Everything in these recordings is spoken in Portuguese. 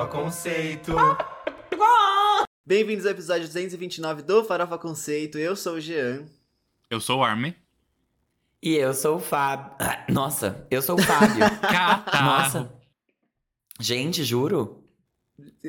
Farofa Conceito. Bem-vindos ao episódio 229 do Farofa Conceito. Eu sou o Jean. Eu sou o Armin. E eu sou o Fábio. Nossa, eu sou o Fábio. Nossa. Gente, juro.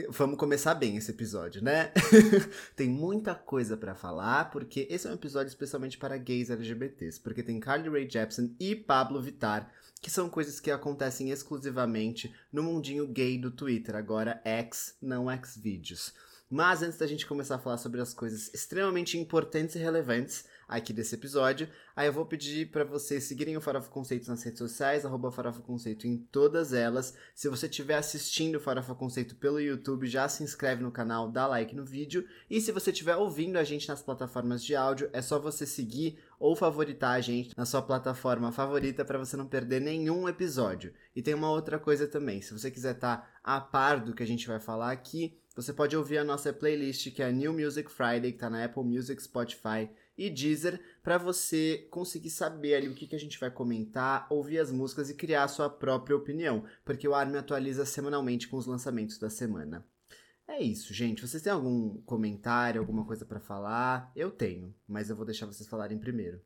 Vamos começar bem esse episódio, né? tem muita coisa pra falar, porque esse é um episódio especialmente para gays LGBTs, porque tem Carly Rae Jepsen e Pablo Vittar, que são coisas que acontecem exclusivamente no mundinho gay do Twitter, agora X, não Xvideos. Mas antes da gente começar a falar sobre as coisas extremamente importantes e relevantes aqui desse episódio, aí eu vou pedir para vocês seguirem o Farofa Conceito nas redes sociais, arroba Farofa Conceito em todas elas. Se você estiver assistindo o Farofa Conceito pelo YouTube, já se inscreve no canal, dá like no vídeo. E se você estiver ouvindo a gente nas plataformas de áudio, é só você seguir ou favoritar a gente na sua plataforma favorita para você não perder nenhum episódio. E tem uma outra coisa também, se você quiser estar tá a par do que a gente vai falar aqui, você pode ouvir a nossa playlist que é a New Music Friday, que tá na Apple Music, Spotify e Deezer, para você conseguir saber ali o que, que a gente vai comentar, ouvir as músicas e criar a sua própria opinião, porque o Armin atualiza semanalmente com os lançamentos da semana. É isso, gente. Vocês têm algum comentário, alguma coisa para falar? Eu tenho, mas eu vou deixar vocês falarem primeiro.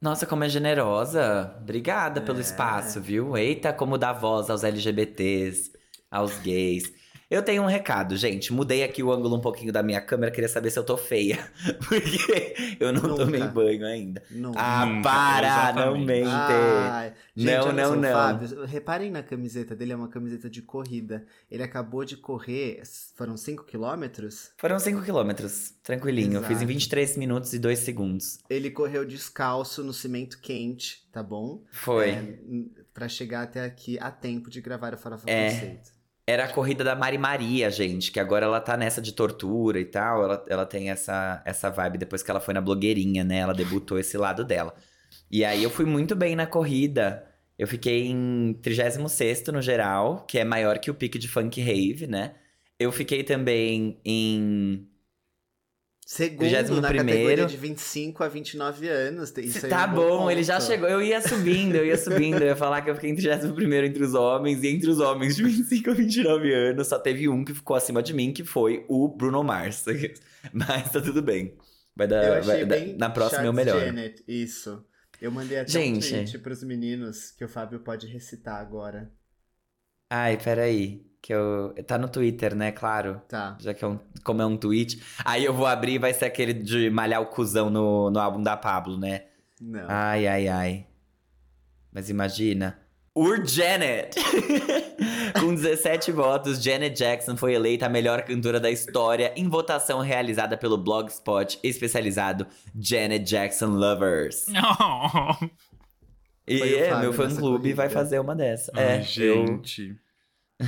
Nossa, como é generosa. Obrigada É. pelo espaço, viu? Eita, como dá voz aos LGBTs, aos gays. Eu tenho um recado, gente. Mudei aqui o ângulo um pouquinho da minha câmera, queria saber se eu tô feia. Porque eu não Nunca. tomei banho ainda. Não. Ah, Nunca, para, não mente. Ai, gente, Não, não, não. Fábio, reparem na camiseta dele, é uma camiseta de corrida. Ele acabou de correr, foram 5 quilômetros? Foram 5 quilômetros, tranquilinho. Eu fiz em Exato. 23 minutos e 2 segundos. Ele correu descalço no cimento quente, tá bom? Foi. É, pra chegar até aqui a tempo de gravar o Farofa É. Conceito. Era a corrida da Mari Maria, gente, que agora ela tá nessa de tortura e tal. Ela, ela tem essa, essa vibe depois que ela foi na blogueirinha, né? Ela debutou esse lado dela. E aí eu fui muito bem na corrida. Eu fiquei em 36 no geral, que é maior que o pique de Funk Rave, né? Eu fiquei também em. Segundo na 31º. categoria de 25 a 29 anos. Isso é tá um bom, ele já chegou. Eu ia subindo, eu ia subindo. Eu ia falar que eu fiquei em 31 entre os homens. E entre os homens de 25 a 29 anos, só teve um que ficou acima de mim, que foi o Bruno Mars. Mas tá tudo bem. Vai dar. Vai bem na próxima é o melhor. Janet, isso. Eu mandei até Gente. um tweet pros meninos que o Fábio pode recitar agora. Ai, peraí. Que eu. Tá no Twitter, né? Claro. Tá. Já que é um. Como é um tweet. Aí eu vou abrir e vai ser aquele de malhar o cuzão no, no álbum da Pablo, né? Não. Ai, ai, ai. Mas imagina. Ur Janet! Com 17 votos, Janet Jackson foi eleita a melhor cantora da história em votação realizada pelo Blogspot especializado Janet Jackson Lovers. Não. E é, meu fã-clube vai fazer uma dessa. Ai, é, gente. eu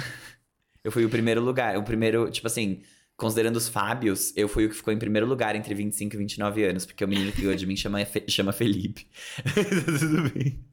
fui o primeiro lugar. O primeiro, tipo assim, considerando os Fábios, eu fui o que ficou em primeiro lugar entre 25 e 29 anos. Porque o menino que ganhou de mim chama, chama Felipe. Tudo bem.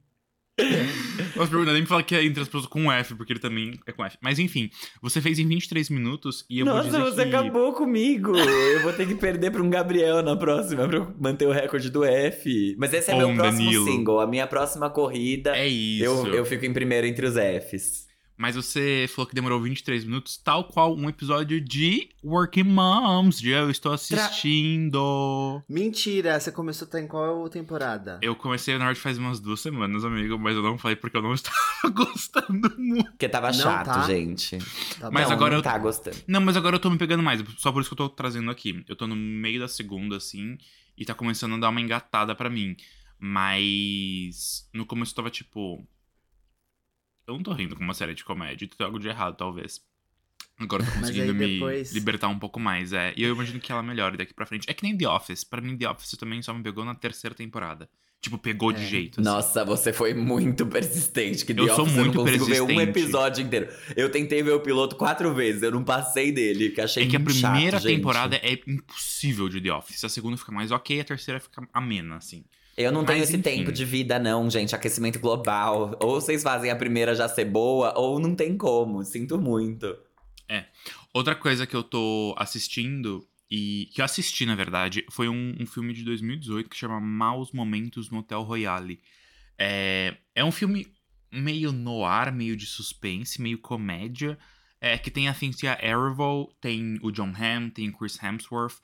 Mas pergunta, nem me fala que é entre as pessoas com F, porque ele também é com F. Mas enfim, você fez em 23 minutos e eu vou Nossa, dizer você que... acabou comigo. Eu vou ter que perder pra um Gabriel na próxima pra eu manter o recorde do F. Mas esse é meu próximo Danilo. single. A minha próxima corrida, É isso. eu, eu fico em primeiro entre os Fs. Mas você falou que demorou 23 minutos, tal qual um episódio de Working Moms, de Eu Estou Assistindo. Mentira, você começou estar em qual temporada? Eu comecei, na verdade, faz umas duas semanas, amigo, mas eu não falei porque eu não estava gostando muito. Porque tava Não chato, tá? gente. Tá Mas não, agora não eu- tá gostando. Não, mas agora eu tô me pegando mais, só por isso que eu tô trazendo aqui. Eu tô no meio da segunda, assim, e tá começando a dar uma engatada pra mim. Mas no começo eu tava tipo. Eu não tô rindo com uma série de comédia, tem algo de errado, talvez. Agora eu tô conseguindo aí me depois- libertar um pouco mais, é. E eu imagino que ela melhore daqui pra frente. É que nem The Office. Pra mim, The Office também só me pegou na terceira temporada. Tipo, pegou de É. jeito. assim. Nossa, você foi muito persistente. Que Eu The sou Office muito eu não consigo ver um episódio inteiro. Eu tentei ver o piloto quatro vezes, eu não passei dele, que achei É que a primeira chato, gente. temporada é impossível de The Office. A segunda fica mais ok, a terceira fica amena, assim. Eu não tenho Mas, esse enfim. tempo de vida, não, gente. Aquecimento global. Ou vocês fazem a primeira já ser boa, ou não tem como. Sinto muito. Outra coisa que eu tô assistindo, e que eu assisti, na verdade, foi um, um filme de 2018 que chama Maus Momentos no Hotel Royale. É, é um filme meio noir, meio de suspense, meio comédia. É, que tem a Cynthia Erivo, tem o John Hamm, tem o Chris Hemsworth.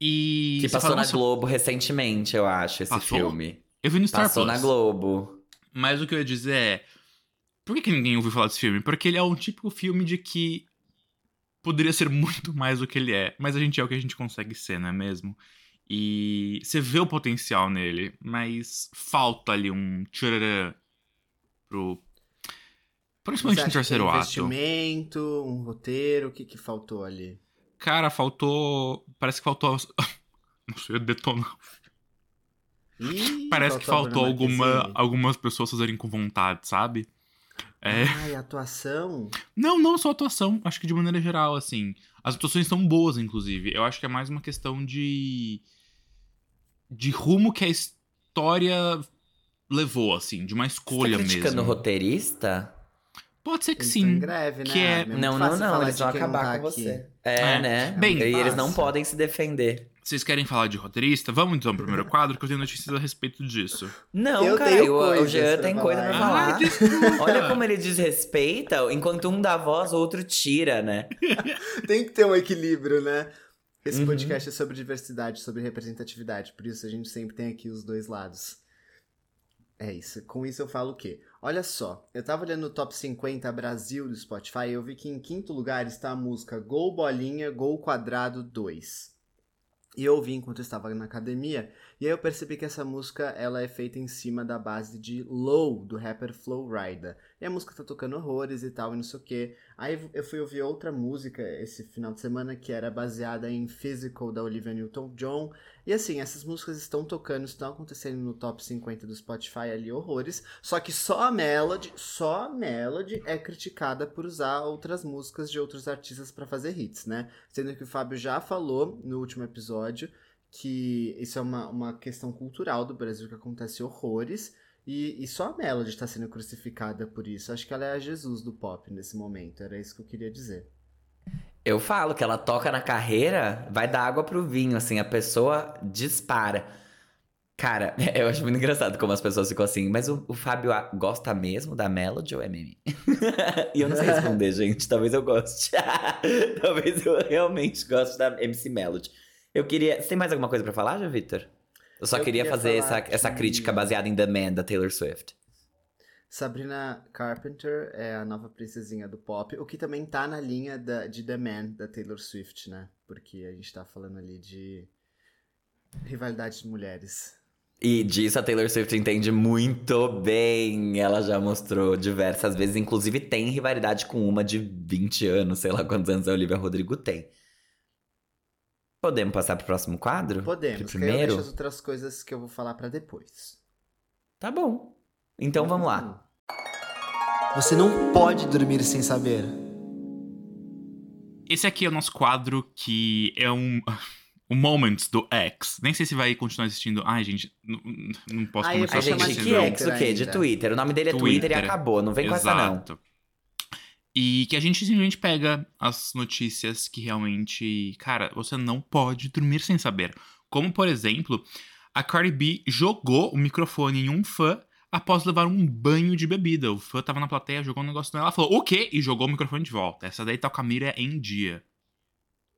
E. Que passou fala, na "Nossa, Globo recentemente, eu acho, esse Passou? filme. Eu vi no Star Passou Plus. na Globo. Mas o que eu ia dizer é. Por que, que ninguém ouviu falar desse filme? Porque ele é um típico filme de que poderia ser muito mais do que ele é. Mas a gente é o que a gente consegue ser, não é mesmo? E você vê o potencial nele, mas falta ali um tchararã pro. Principalmente no terceiro tem ato. investimento, um roteiro, o que que faltou ali? Cara, faltou. Parece que faltou. Não sei, detonar. Ih, Parece que faltou alguma, algumas pessoas fazerem com vontade, sabe? É. Ai, atuação? Não, não só atuação. Acho que de maneira geral, assim. As atuações são boas, inclusive. Eu acho que é mais uma questão de. de rumo que a história levou, assim. De uma Você escolha tá criticando o mesmo. roteirista? Pode ser que Eles sim. greve, né? que é- muito não, não, não. Eles vão acabar tá com aqui. você. É, É. né? Bem, e eles não podem se defender. Vocês querem falar de roteirista? Vamos então pro primeiro quadro, que eu tenho notícias a respeito disso. Não, Eu cara, tenho o, Jean tem coisa pra falar. Ah. Olha como ele desrespeita, enquanto um dá voz, o outro tira, né? Tem que ter um equilíbrio, né? Esse Uhum. podcast é sobre diversidade, sobre representatividade. Por isso a gente sempre tem aqui os dois lados. É isso. Com isso eu falo o quê? Olha só, eu tava olhando o top 50 Brasil do Spotify e eu vi que em quinto lugar está a música Gol Bolinha, Gol Quadrado 2. E eu ouvi enquanto eu estava na academia, e aí eu percebi que essa música ela é feita em cima da base de Low, do rapper Flow Rida. E a música tá tocando horrores e tal, e não sei o quê. Aí eu fui ouvir outra música esse final de semana que era baseada em Physical da Olivia Newton-John. E assim, essas músicas estão tocando, estão acontecendo no top 50 do Spotify ali, horrores. Só que só a Melody, só a Melody é criticada por usar outras músicas de outros artistas pra fazer hits, né? Sendo que o Fábio já falou no último episódio que isso é uma, uma questão cultural do Brasil que acontece horrores. E, e só a Melody está sendo crucificada por isso. Acho que ela é a Jesus do pop nesse momento. Era isso que eu queria dizer. Eu falo que ela toca na carreira, vai dar água pro vinho, assim, a pessoa dispara. Cara, eu acho muito engraçado como as pessoas ficam assim, mas o, o Fábio a- gosta mesmo da Melody ou é meme? e eu não sei responder, gente, talvez eu goste. talvez eu realmente goste da MC Melody. Eu queria. Você tem mais alguma coisa pra falar, já, Victor? Eu só Eu queria, queria fazer essa, essa que- crítica baseada em The Man, da Taylor Swift. Sabrina Carpenter é a nova princesinha do pop, o que também tá na linha da, de The Man, da Taylor Swift, né? Porque a gente tá falando ali de rivalidade de mulheres. E disso a Taylor Swift entende muito bem. Ela já mostrou diversas vezes. Inclusive, tem rivalidade com uma de 20 anos, sei lá quantos anos a Olivia Rodrigo tem. Podemos passar pro próximo quadro? Podemos, Pro que aí eu primeiro? deixo as outras coisas que eu vou falar pra depois. Tá bom. Então vamos lá. Você não pode dormir sem saber. Esse aqui é o nosso quadro que é um. O Moments do X. Nem sei se vai continuar existindo. Ai, gente, não, não posso Ai, A vou chamar gente, de que ex o quê? De. Twitter. O nome dele é Twitter, e Twitter. acabou. Não vem com essa, não. E que a gente simplesmente pega as notícias que realmente, cara, você não pode dormir sem saber. Como, por exemplo, a Cardi B jogou o microfone em um fã após levar um banho de bebida. O fã tava na plateia, jogou um negócio nela, ela falou, o quê? E jogou o microfone de volta. Essa daí tá com a mira em dia.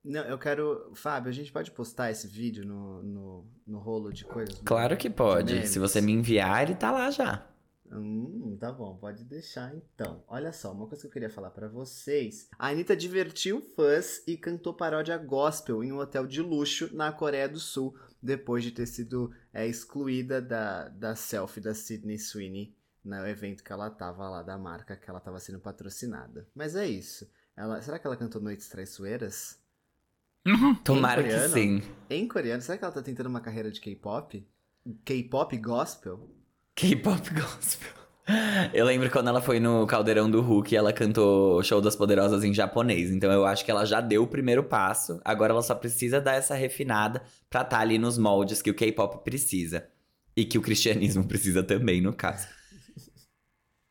Não, eu quero. Fábio, a gente pode postar esse vídeo no, no, no rolo de coisas? Claro que pode. Se você me enviar, ele tá lá já. Hum, tá bom, pode deixar então. Olha só, uma coisa que eu queria falar pra vocês. A Anitta divertiu fãs e cantou paródia gospel em um hotel de luxo na Coreia do Sul, depois de ter sido é, excluída da, da selfie da Sydney Sweeney no evento que ela tava lá da marca que ela tava sendo patrocinada. Mas é isso. Ela, será que ela cantou Noites Traiçoeiras? Tomara que coreano? sim. Em coreano, será que ela tá tentando uma carreira de K-pop? K-pop gospel? K-pop gospel. Eu lembro quando ela foi no Caldeirão do Hulk, ela cantou Show das Poderosas em japonês. Então eu acho que ela já deu o primeiro passo. Agora ela só precisa dar essa refinada pra estar ali nos moldes que o K-pop precisa. E que o cristianismo precisa também, no caso.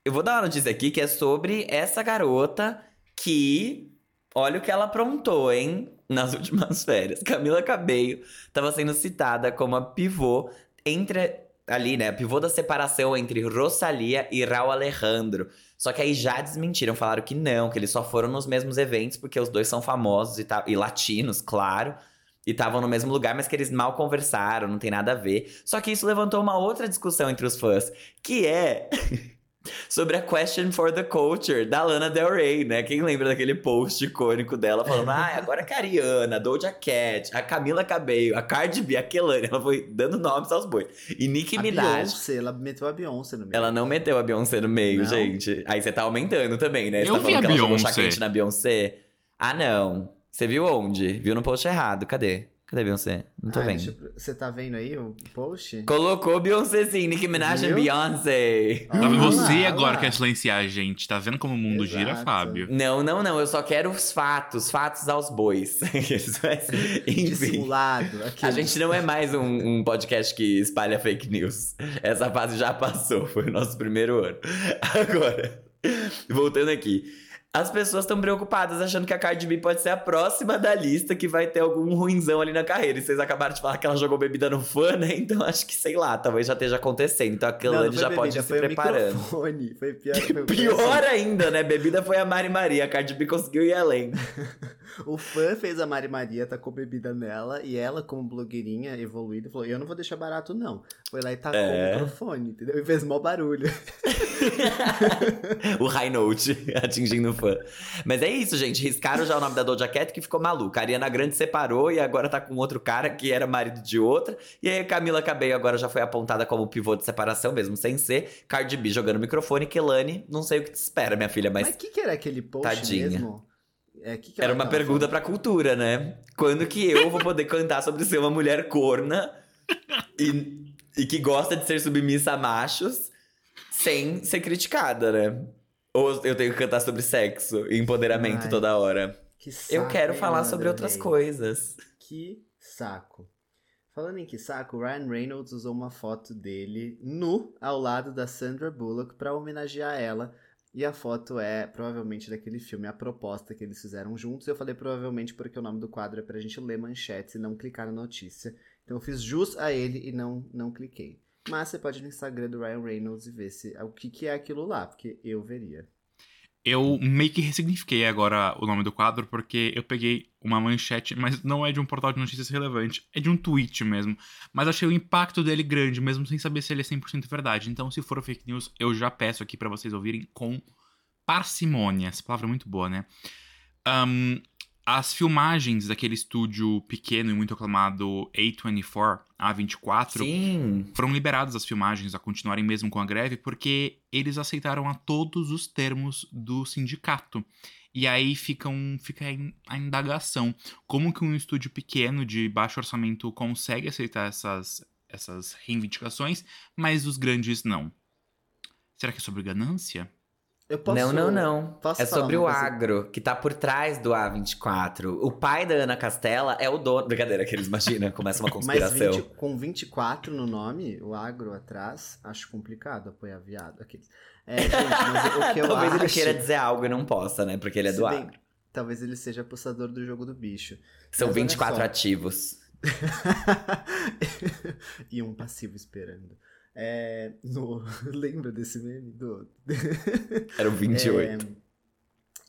Eu vou dar uma notícia aqui que é sobre essa garota que. Olha o que ela aprontou, hein? Nas últimas férias. Camila Cabello estava sendo citada como a pivô entre ali, né? Pivô da separação entre Rosalia e Raul Alejandro. Só que aí já desmentiram, falaram que não, que eles só foram nos mesmos eventos porque os dois são famosos e, tá, e latinos, claro. E estavam no mesmo lugar, mas que eles mal conversaram, não tem nada a ver. Só que isso levantou uma outra discussão entre os fãs, que é sobre a Question for the Culture da Lana Del Rey, né? Quem lembra daquele post icônico dela falando: ah, agora é a Ariana, Doja Cat, a Camila Cabello, a Cardi B, a Kelani. Ela foi dando nomes aos bois. E Nicki A Minaj. Beyoncé, ela meteu a Beyoncé no meio. Ela não meteu a Beyoncé no meio, Não? gente. Aí você tá aumentando também, né? Você Eu tá vi falando a que ela jogou chá Beyoncé. quente na Beyoncé. Ah, não. Você viu onde? Viu no post errado. Cadê? Cadê a Beyoncé? Não tô Ah, vendo. eu- Você tá vendo aí o post? Colocou Beyoncé sim, Nicki Minaj e Viu? Beyoncé. Tá Ah, vendo? Você lá, agora lá. quer silenciar a gente. Tá vendo como o mundo gira, Exato. Fábio? Não, não, não. Eu só quero os fatos. Fatos aos bois. Isso é- Enfim. Dissimulado. A aquele- gente não é mais um, um podcast que espalha fake news. Essa fase já passou, foi o nosso primeiro ano. Agora, voltando aqui. As pessoas estão preocupadas, achando que a Cardi B pode ser a próxima da lista que vai ter algum ruinzão ali na carreira. E vocês acabaram de falar que ela jogou bebida no fã, né? Então acho que, sei lá, talvez já esteja acontecendo. Então a Kelane já bebida, pode ir se foi o preparando. microfone. Foi pior. Foi Pior ainda, né? Bebida foi a Mari Maria. A Cardi B conseguiu ir além. O fã fez a Mari Maria, tacou bebida nela, e ela, como blogueirinha evoluída, falou: Eu não vou deixar barato, não. Foi lá e tacou É. o microfone, entendeu? E fez mó barulho. o high note atingindo o fã. Mas é isso, gente. Riscaram já o nome da Doja Cat que ficou maluca. A Ariana Grande separou e agora tá com outro cara que era marido de outra. E aí a Camila Cabello agora já foi apontada como pivô de separação, mesmo sem ser. Cardi B jogando microfone. Kelani, não sei o que te espera, minha filha, mas. Mas o que, que era aquele post Tadinha. mesmo? É, que que Era uma tava pergunta falando? pra cultura, né? Quando que eu vou poder cantar sobre ser uma mulher corna e, e que gosta de ser submissa a machos sem ser criticada, né? Ou eu tenho que cantar sobre sexo e empoderamento Ai, toda hora? Que Eu saco, quero hein, falar sobre outras coisas. Que saco. Falando em que saco, o Ryan Reynolds usou uma foto dele nu ao lado da Sandra Bullock pra homenagear ela. E a foto é provavelmente daquele filme A Proposta que eles fizeram juntos. Eu falei provavelmente porque o nome do quadro é pra gente ler manchetes e não clicar na notícia. Então eu fiz jus a ele e não, não cliquei. Mas você pode ir no Instagram do Ryan Reynolds e ver se, o que, que é aquilo lá, porque eu veria. Eu meio que ressignifiquei agora o nome do quadro, porque eu peguei uma manchete, mas não é de um portal de notícias relevante, é de um tweet mesmo. Mas achei o impacto dele grande, mesmo sem saber se ele é 100% verdade. Então, se for fake news, eu já peço aqui pra vocês ouvirem com parcimônia. Essa palavra é muito boa, né? Ahn, as filmagens daquele estúdio pequeno e muito aclamado A24, A24, Sim. foram liberadas as filmagens a continuarem mesmo com a greve porque eles aceitaram a todos os termos do sindicato. E aí fica, um, fica a in- a indagação. Como que um estúdio pequeno de baixo orçamento consegue aceitar essas, essas reivindicações, mas os grandes não? Será que é sobre ganância? Eu posso, não, não, não. posso É sobre o agro, que tá por trás do A24. O pai da Ana Castela é o dono. Brincadeira, que eles imaginam, começa uma Mas conspiração. 20 com 24 no nome, o agro atrás, acho complicado apoiar viado. Aqueles. É, gente, mas o que eu Talvez acho... ele queira dizer algo e não possa, né? Porque ele é se do bem- agro. Talvez ele seja apostador do jogo do bicho. São Mas olha 24 só. ativos. e um passivo esperando. É, no... Lembra desse meme? Do... Eram 28. É,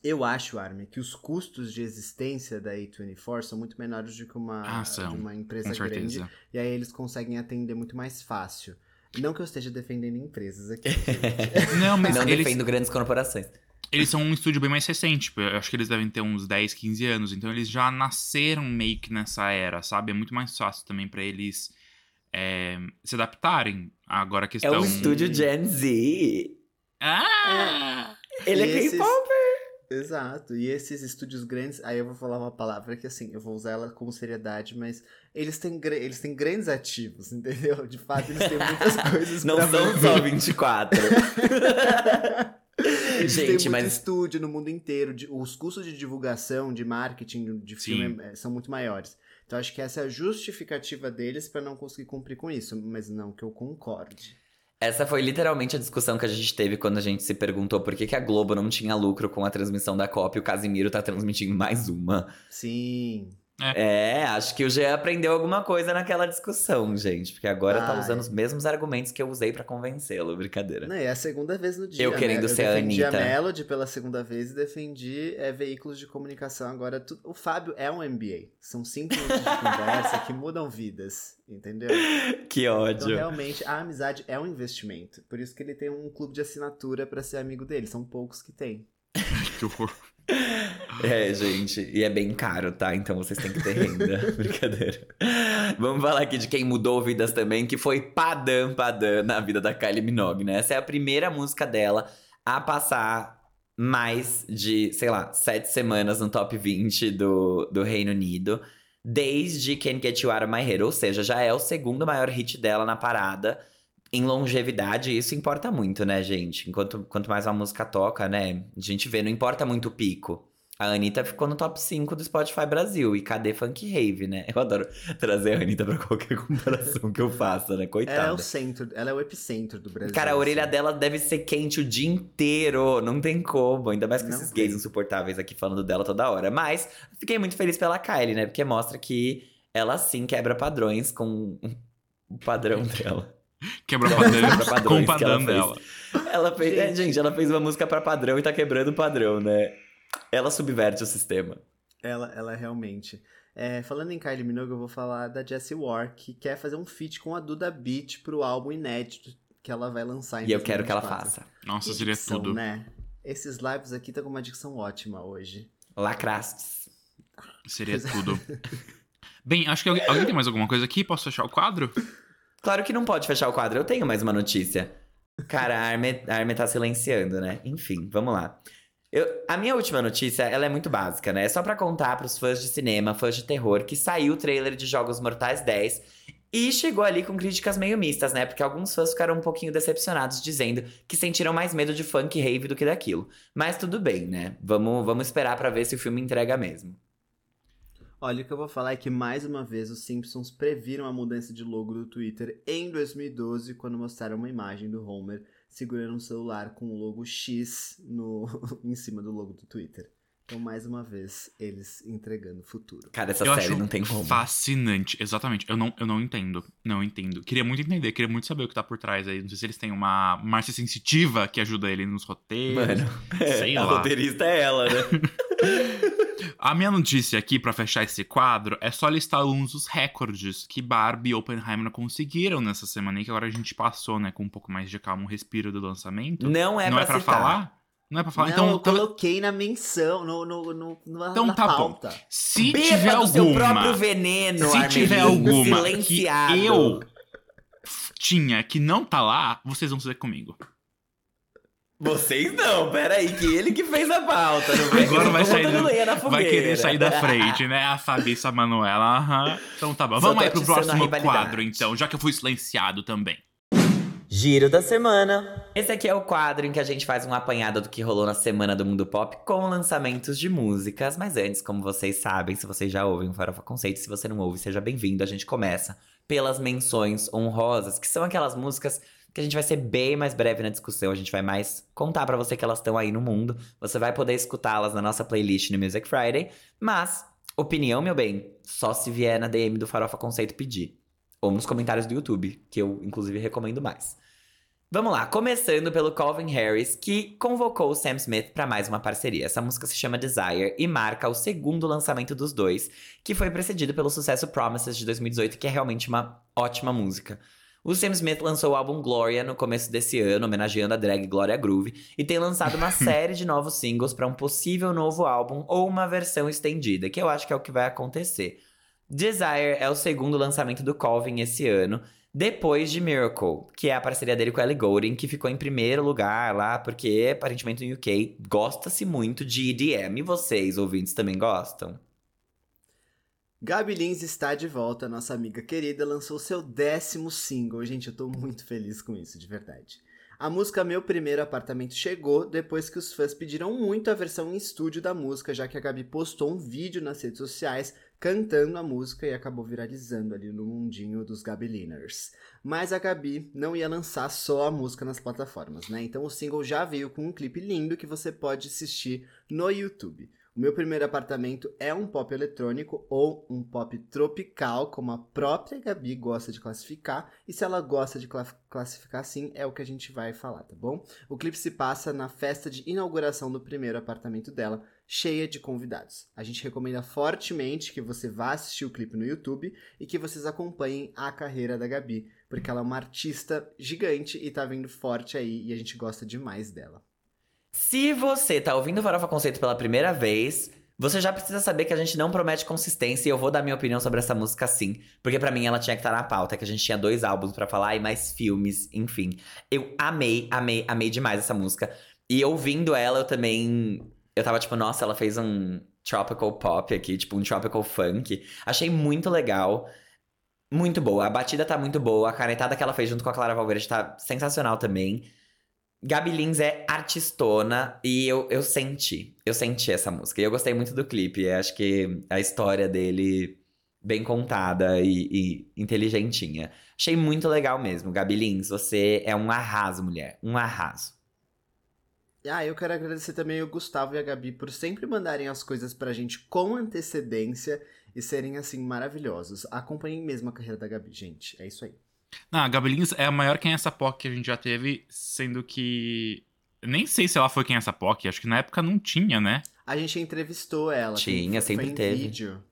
eu acho, Armin, que os custos de existência da A24 são muito menores do que uma, Ah, são. de uma empresa Com grande. certeza. E aí eles conseguem atender muito mais fácil. Não que eu esteja defendendo empresas aqui. Não, mas não eles, defendo grandes corporações. eles são um estúdio bem mais recente. tipo, Eu acho que eles devem ter uns 10, 15 anos. Então eles já nasceram meio que nessa era, sabe? É muito mais fácil também pra eles é, se adaptarem. Agora a É questão. um estúdio Gen Z. Ah! Ele E é esses- K-pop. Exato. E esses estúdios grandes, aí eu vou falar uma palavra que assim, eu vou usar ela com seriedade, mas eles têm, eles têm grandes ativos, entendeu? De fato, eles têm muitas coisas Não são só 24. Eles têm Gente, muito mas estúdio no mundo inteiro. de- os custos de divulgação, de marketing de filme eh, são muito maiores. Então acho que essa é a justificativa deles pra não conseguir cumprir com isso, mas não que eu concorde. essa foi literalmente a discussão que a gente teve quando a gente se perguntou por que, que a Globo não tinha lucro com a transmissão da Copa e o Casimiro tá transmitindo mais uma. Sim. É. acho que o Jean aprendeu alguma coisa naquela discussão, gente. Porque agora tá usando os mesmos argumentos que eu usei pra convencê-lo. Brincadeira. Não, é a segunda vez no dia. Eu querendo né? ser a eu defendi Anitta. Melody pela segunda vez e defendi é, veículos de comunicação. Agora, tu- o Fábio é um MBA. São cinco minutos de conversa que mudam vidas, entendeu? Que Então, ódio. realmente, a amizade é um investimento. Por isso que ele tem um clube de assinatura pra ser amigo dele. São poucos que tem. Que horror. É, gente, e é bem caro, tá? Então vocês têm que ter renda. Brincadeira. Vamos falar aqui de quem mudou vidas também, que foi Padam Padam na vida da Kylie Minogue, né? Essa é a primeira música dela a passar mais de, sei lá, sete semanas no top 20 do, do Reino Unido, desde Can't Get You Out of My Head, ou seja, já é o segundo maior hit dela na parada. Em longevidade, isso importa muito, né, gente? Enquanto, quanto mais uma música toca, né? A gente vê, não importa muito o pico. A Anitta ficou no top 5 do Spotify Brasil. E cadê Funk Rave, né? Eu adoro trazer a Anitta pra qualquer comparação que eu faça, né? Ela é Coitada. o centro, ela é o epicentro do Brasil. Cara, a orelha assim. dela deve ser quente o dia inteiro. Não tem como. Ainda mais com Não esses tem. gays insuportáveis aqui falando dela toda hora. Mas fiquei muito feliz pela Kylie, né? Porque mostra que ela sim quebra padrões com o padrão dela. Quebra Não, padrão quebra com o padrão fez. dela. Ela fez. é, Gente. ela fez uma música pra padrão e tá quebrando o padrão, né? Ela subverte o sistema. Ela, ela realmente. É, falando em Kylie Minogue, eu vou falar da Jessie Ware, que quer fazer um feat com a Duda Beat pro álbum inédito que ela vai lançar em E eu quero que ela 2024. faça. Nossa, seria tudo. né? Esses lives aqui estão com uma dicção ótima hoje. Lacrastes. Seria tudo. Bem, acho que alguém, alguém tem mais alguma coisa aqui? Posso fechar o quadro? Claro que não pode fechar o quadro. Eu tenho mais uma notícia. Cara, a Arme, a Arme tá silenciando, né? Enfim, vamos lá. Eu- a minha última notícia, ela é muito básica, né? É só pra contar pros fãs de cinema, fãs de terror, que saiu o trailer de Jogos Mortais 10 e chegou ali com críticas meio mistas, né? Porque alguns fãs ficaram um pouquinho decepcionados, dizendo que sentiram mais medo de funk rave do que daquilo. Mas tudo bem, né? Vamos, vamos esperar pra ver se o filme entrega mesmo. Olha, o que eu vou falar é que mais uma vez os Simpsons previram a mudança de logo do Twitter em 2012, quando mostraram uma imagem do Homer segurando um celular com o logo X no, em cima do logo do Twitter. Então, mais uma vez, eles entregando o futuro. Cara, essa eu série acho não tem como. fascinante. Exatamente. Eu não, eu não entendo. Não entendo. Queria muito entender, queria muito saber o que tá por trás aí. Não sei se eles têm uma marcha sensitiva que ajuda ele nos roteiros. Mano, Sei a lá. roteirista é ela, né? A minha notícia aqui, pra fechar esse quadro, é só listar alguns dos recordes que Barbie e Oppenheimer conseguiram nessa semana aí, que agora a gente passou, né, com um pouco mais de calma, um respiro do lançamento. Não é não pra é pra citar. falar? Não é pra falar? Não, então, eu coloquei na menção, no, no, no, no- Então na tá bom. pauta. se Beba tiver do seu próprio alguma veneno, Se tiver alguma silenciado. que eu tinha que não tá lá, vocês vão fazer comigo. Vocês não, peraí, que ele que fez a pauta. Não Agora vai sair do- Vai querer sair da frente, né? A Fabícia Manuela. aham. Então tá bom. Vamos aí pro próximo quadro, então, já que eu fui silenciado também. Giro da semana. Esse aqui é o quadro em que a gente faz um apanhado do que rolou na semana do mundo pop com lançamentos de músicas. Mas antes, como vocês sabem, se vocês já ouvem o Farofa Conceito, se você não ouve, seja bem-vindo. A gente começa pelas menções honrosas, que são aquelas músicas que a gente vai ser bem mais breve na discussão. A gente vai mais contar pra você que elas estão aí no mundo. Você vai poder escutá-las na nossa playlist no Music Friday. Mas, opinião, meu bem, só se vier na DM do Farofa Conceito pedir. Ou nos comentários do YouTube, que eu, inclusive, recomendo mais. Vamos lá, começando pelo Calvin Harris, que convocou o Sam Smith para mais uma parceria. Essa música se chama Desire e marca o segundo lançamento dos dois, que foi precedido pelo sucesso Promises de 2018, que é realmente uma ótima música. O Sam Smith lançou o álbum Gloria no começo desse ano, homenageando a drag Gloria Groove, e tem lançado uma série de novos singles para um possível novo álbum ou uma versão estendida, que eu acho que é o que vai acontecer. Desire é o segundo lançamento do Calvin esse ano, depois de Miracle, que é a parceria dele com Ellie Goulding, que ficou em primeiro lugar lá, porque aparentemente no UK gosta-se muito de EDM. E vocês, ouvintes, também gostam? Gabi Lins está de volta, nossa amiga querida, lançou seu décimo single. Gente, eu tô muito feliz com isso, de verdade. A música Meu Primeiro Apartamento chegou depois que os fãs pediram muito a versão em estúdio da música, já que a Gabi postou um vídeo nas redes sociais cantando a música e acabou viralizando ali no mundinho dos Gabiliners. Mas a Gabi não ia lançar só a música nas plataformas, né? Então o single já veio com um clipe lindo que você pode assistir no YouTube. O meu primeiro apartamento é um pop eletrônico ou um pop tropical, como a própria Gabi gosta de classificar. E se ela gosta de classificar assim, é o que a gente vai falar, tá bom? O clipe se passa na festa de inauguração do primeiro apartamento dela, cheia de convidados. A gente recomenda fortemente que você vá assistir o clipe no YouTube e que vocês acompanhem a carreira da Gabi, porque ela é uma artista gigante e tá vindo forte aí e a gente gosta demais dela. Se você tá ouvindo Farofa Conceito pela primeira vez, você já precisa saber que a gente não promete consistência e eu vou dar minha opinião sobre essa música sim, porque para mim ela tinha que estar tá na pauta, que a gente tinha dois álbuns para falar e mais filmes, enfim. Eu amei, amei, amei demais essa música. E ouvindo ela, eu também eu tava tipo, nossa, ela fez um tropical pop aqui, tipo um tropical funk. Achei muito legal. Muito boa. A batida tá muito boa. A canetada que ela fez junto com a Clara Valverde tá sensacional também. Gabi Lins é artistona e eu, eu senti, eu senti essa música. E eu gostei muito do clipe. Acho que a história dele bem contada e, e, inteligentinha. Achei muito legal mesmo. Gabi Lins, você é um arraso, mulher. Um arraso. Ah, eu quero agradecer também o Gustavo e a Gabi por sempre mandarem as coisas pra gente com antecedência e serem assim maravilhosos. Acompanhem mesmo a carreira da Gabi, gente. É isso aí. Não, a Gabi Lins é a maior quem é essa POC que a gente já teve, sendo que. Nem sei se ela foi quem é essa POC, acho que na época não tinha, né? A gente entrevistou ela. Tinha, sempre foi teve. Vídeo.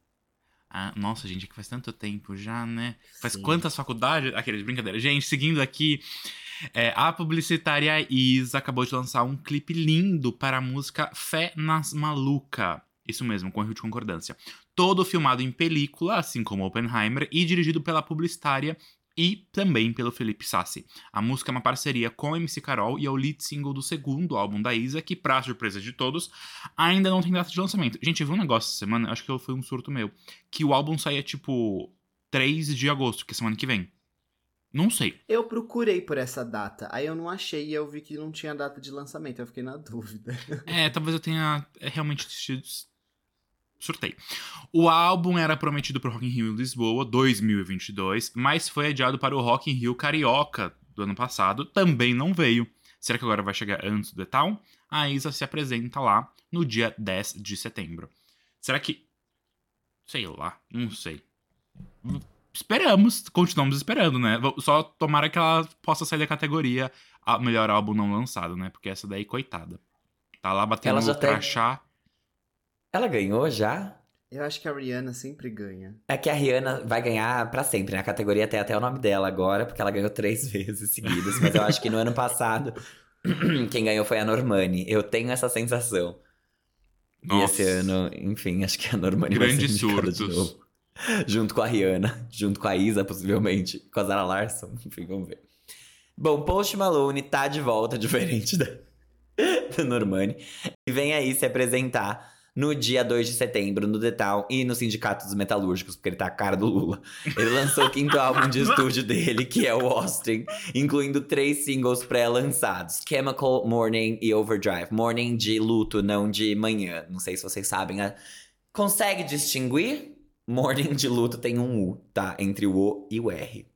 Ah, nossa, gente, que faz tanto tempo já, né? Faz Sim. quantas faculdades? Aqueles brincadeira. Gente, seguindo aqui, é, a publicitária Isa acabou de lançar um clipe lindo para a música Fé nas Maluca. Isso mesmo, com a Rio de Concordância. Todo filmado em película, assim como Oppenheimer, e dirigido pela publicitária e também pelo Felipe Sassi. A música é uma parceria com a MC Carol e é o lead single do segundo álbum da Isa, que, pra surpresa de todos, ainda não tem data de lançamento. Gente, eu vi um negócio essa semana, acho que foi um surto meu, que o álbum saía tipo 3 de agosto, que é semana que vem. Não sei. Eu procurei por essa data, aí eu não achei e eu vi que não tinha data de lançamento, eu fiquei na dúvida. É, talvez eu tenha é, realmente surtei. O álbum era prometido para o Rock in Rio em Lisboa 2022, mas foi adiado para o Rock in Rio Carioca do ano passado, também não veio. Será que agora vai chegar antes do The Town? A Isa se apresenta lá no dia 10 de setembro. Será que sei lá, não sei. Esperamos, continuamos esperando, né? Só tomara que ela possa sair da categoria a melhor álbum não lançado, né? Porque essa daí, coitada. Tá lá batendo ela já crachá. Ela ganhou já? Eu acho que a Rihanna sempre ganha. É que a Rihanna vai ganhar para sempre, né? A categoria tem até o nome dela agora, porque ela ganhou três vezes seguidas. Mas eu acho que no ano passado, quem ganhou foi a Normani. Eu tenho essa sensação. Nossa. E esse ano, enfim, acho que a Normani Grandes vai ser de novo. Junto com a Rihanna, junto com a Isa, possivelmente, com a Zara Larson. Enfim, vamos ver. Bom, Post Malone tá de volta, diferente da, da Normani. E vem aí se apresentar no dia 2 de setembro, no Detal e no Sindicato dos Metalúrgicos, porque ele tá a cara do Lula. Ele lançou o quinto álbum de estúdio dele, que é o Austin, incluindo três singles pré-lançados: Chemical, Morning e Overdrive. Morning de luto, não de manhã. Não sei se vocês sabem. Né? Consegue distinguir? Morning de luto tem um U, tá? Entre o O e o R.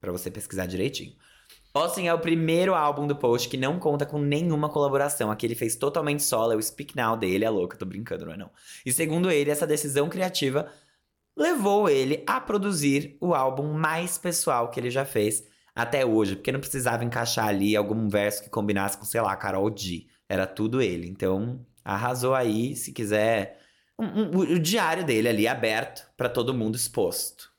Pra você pesquisar direitinho. Austin é o primeiro álbum do Post que não conta com nenhuma colaboração. Aqui ele fez totalmente solo, é o Speak Now dele, é louco, tô brincando, não é não. E segundo ele, essa decisão criativa levou ele a produzir o álbum mais pessoal que ele já fez até hoje, porque não precisava encaixar ali algum verso que combinasse com, sei lá, Carol D. Era tudo ele. Então, arrasou aí, se quiser, um, um, o diário dele ali aberto para todo mundo exposto.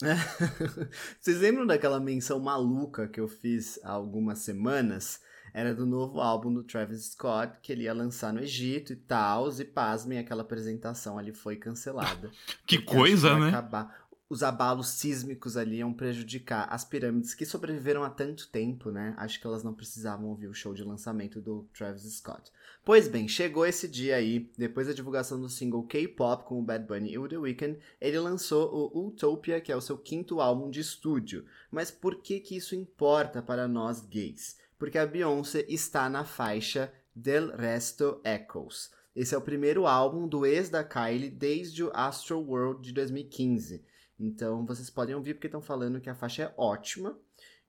Vocês lembram daquela menção maluca que eu fiz há algumas semanas? Era do novo álbum do Travis Scott, que ele ia lançar no Egito e tal, e pasmem, aquela apresentação ali foi cancelada. que coisa, né? Acabar os abalos sísmicos ali iam prejudicar as pirâmides que sobreviveram há tanto tempo, né? Acho que elas não precisavam ouvir o show de lançamento do Travis Scott. Pois bem, chegou esse dia aí, depois da divulgação do single K-pop com o Bad Bunny e o The Weeknd, ele lançou o Utopia, que é o seu quinto álbum de estúdio. Mas por que que isso importa para nós gays? Porque a Beyoncé está na faixa Del Resto Echoes. Esse é o primeiro álbum do ex da Kylie desde o Astro World de 2015. Então vocês podem ouvir porque estão falando que a faixa é ótima.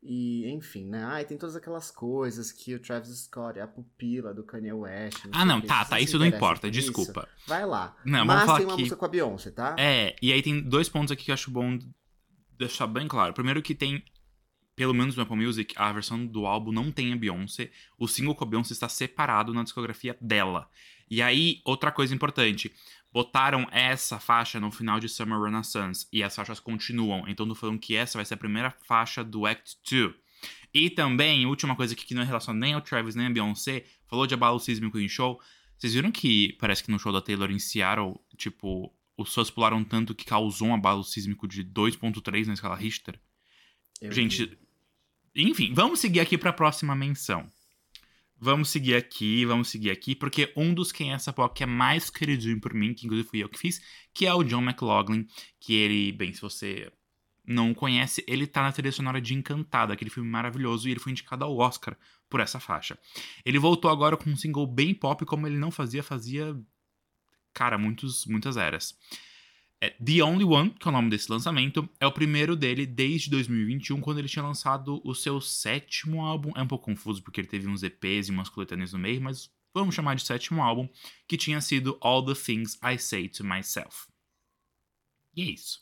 E, enfim, né? Ah, e tem todas aquelas coisas que o Travis Scott é a pupila do Kanye West. ah, não, tá, tá, isso não importa, desculpa. Isso. Vai lá. Não, Mas vamos falar tem uma que... música com a Beyoncé, tá? É, e aí tem dois pontos aqui que eu acho bom deixar bem claro. Primeiro que tem, pelo menos no Apple Music, a versão do álbum não tem a Beyoncé. O single com a Beyoncé está separado na discografia dela. E aí, outra coisa importante botaram essa faixa no final de Summer Renaissance e as faixas continuam. Então tô falando que essa vai ser a primeira faixa do Act 2. E também, última coisa aqui que não é relacionada nem ao Travis nem a Beyoncé, falou de abalo sísmico em show. Vocês viram que parece que no show da Taylor em Seattle, tipo, os fãs pularam tanto que causou um abalo sísmico de 2.3 na escala Richter? Eu Gente, vi. enfim, vamos seguir aqui para a próxima menção. Vamos seguir aqui, vamos seguir aqui, porque um dos quem é essa que é mais queridinho por mim, que inclusive fui eu que fiz, que é o John McLaughlin, que ele, bem, se você não conhece, ele tá na trilha sonora de Encantada, aquele filme maravilhoso, e ele foi indicado ao Oscar por essa faixa. Ele voltou agora com um single bem pop, como ele não fazia, fazia, cara, muitos, muitas eras. É The Only One, que é o nome desse lançamento, é o primeiro dele desde 2021, quando ele tinha lançado o seu sétimo álbum. É um pouco confuso porque ele teve uns EPs e umas coletâneas no meio, mas vamos chamar de sétimo álbum, que tinha sido All the Things I Say to Myself. E é isso.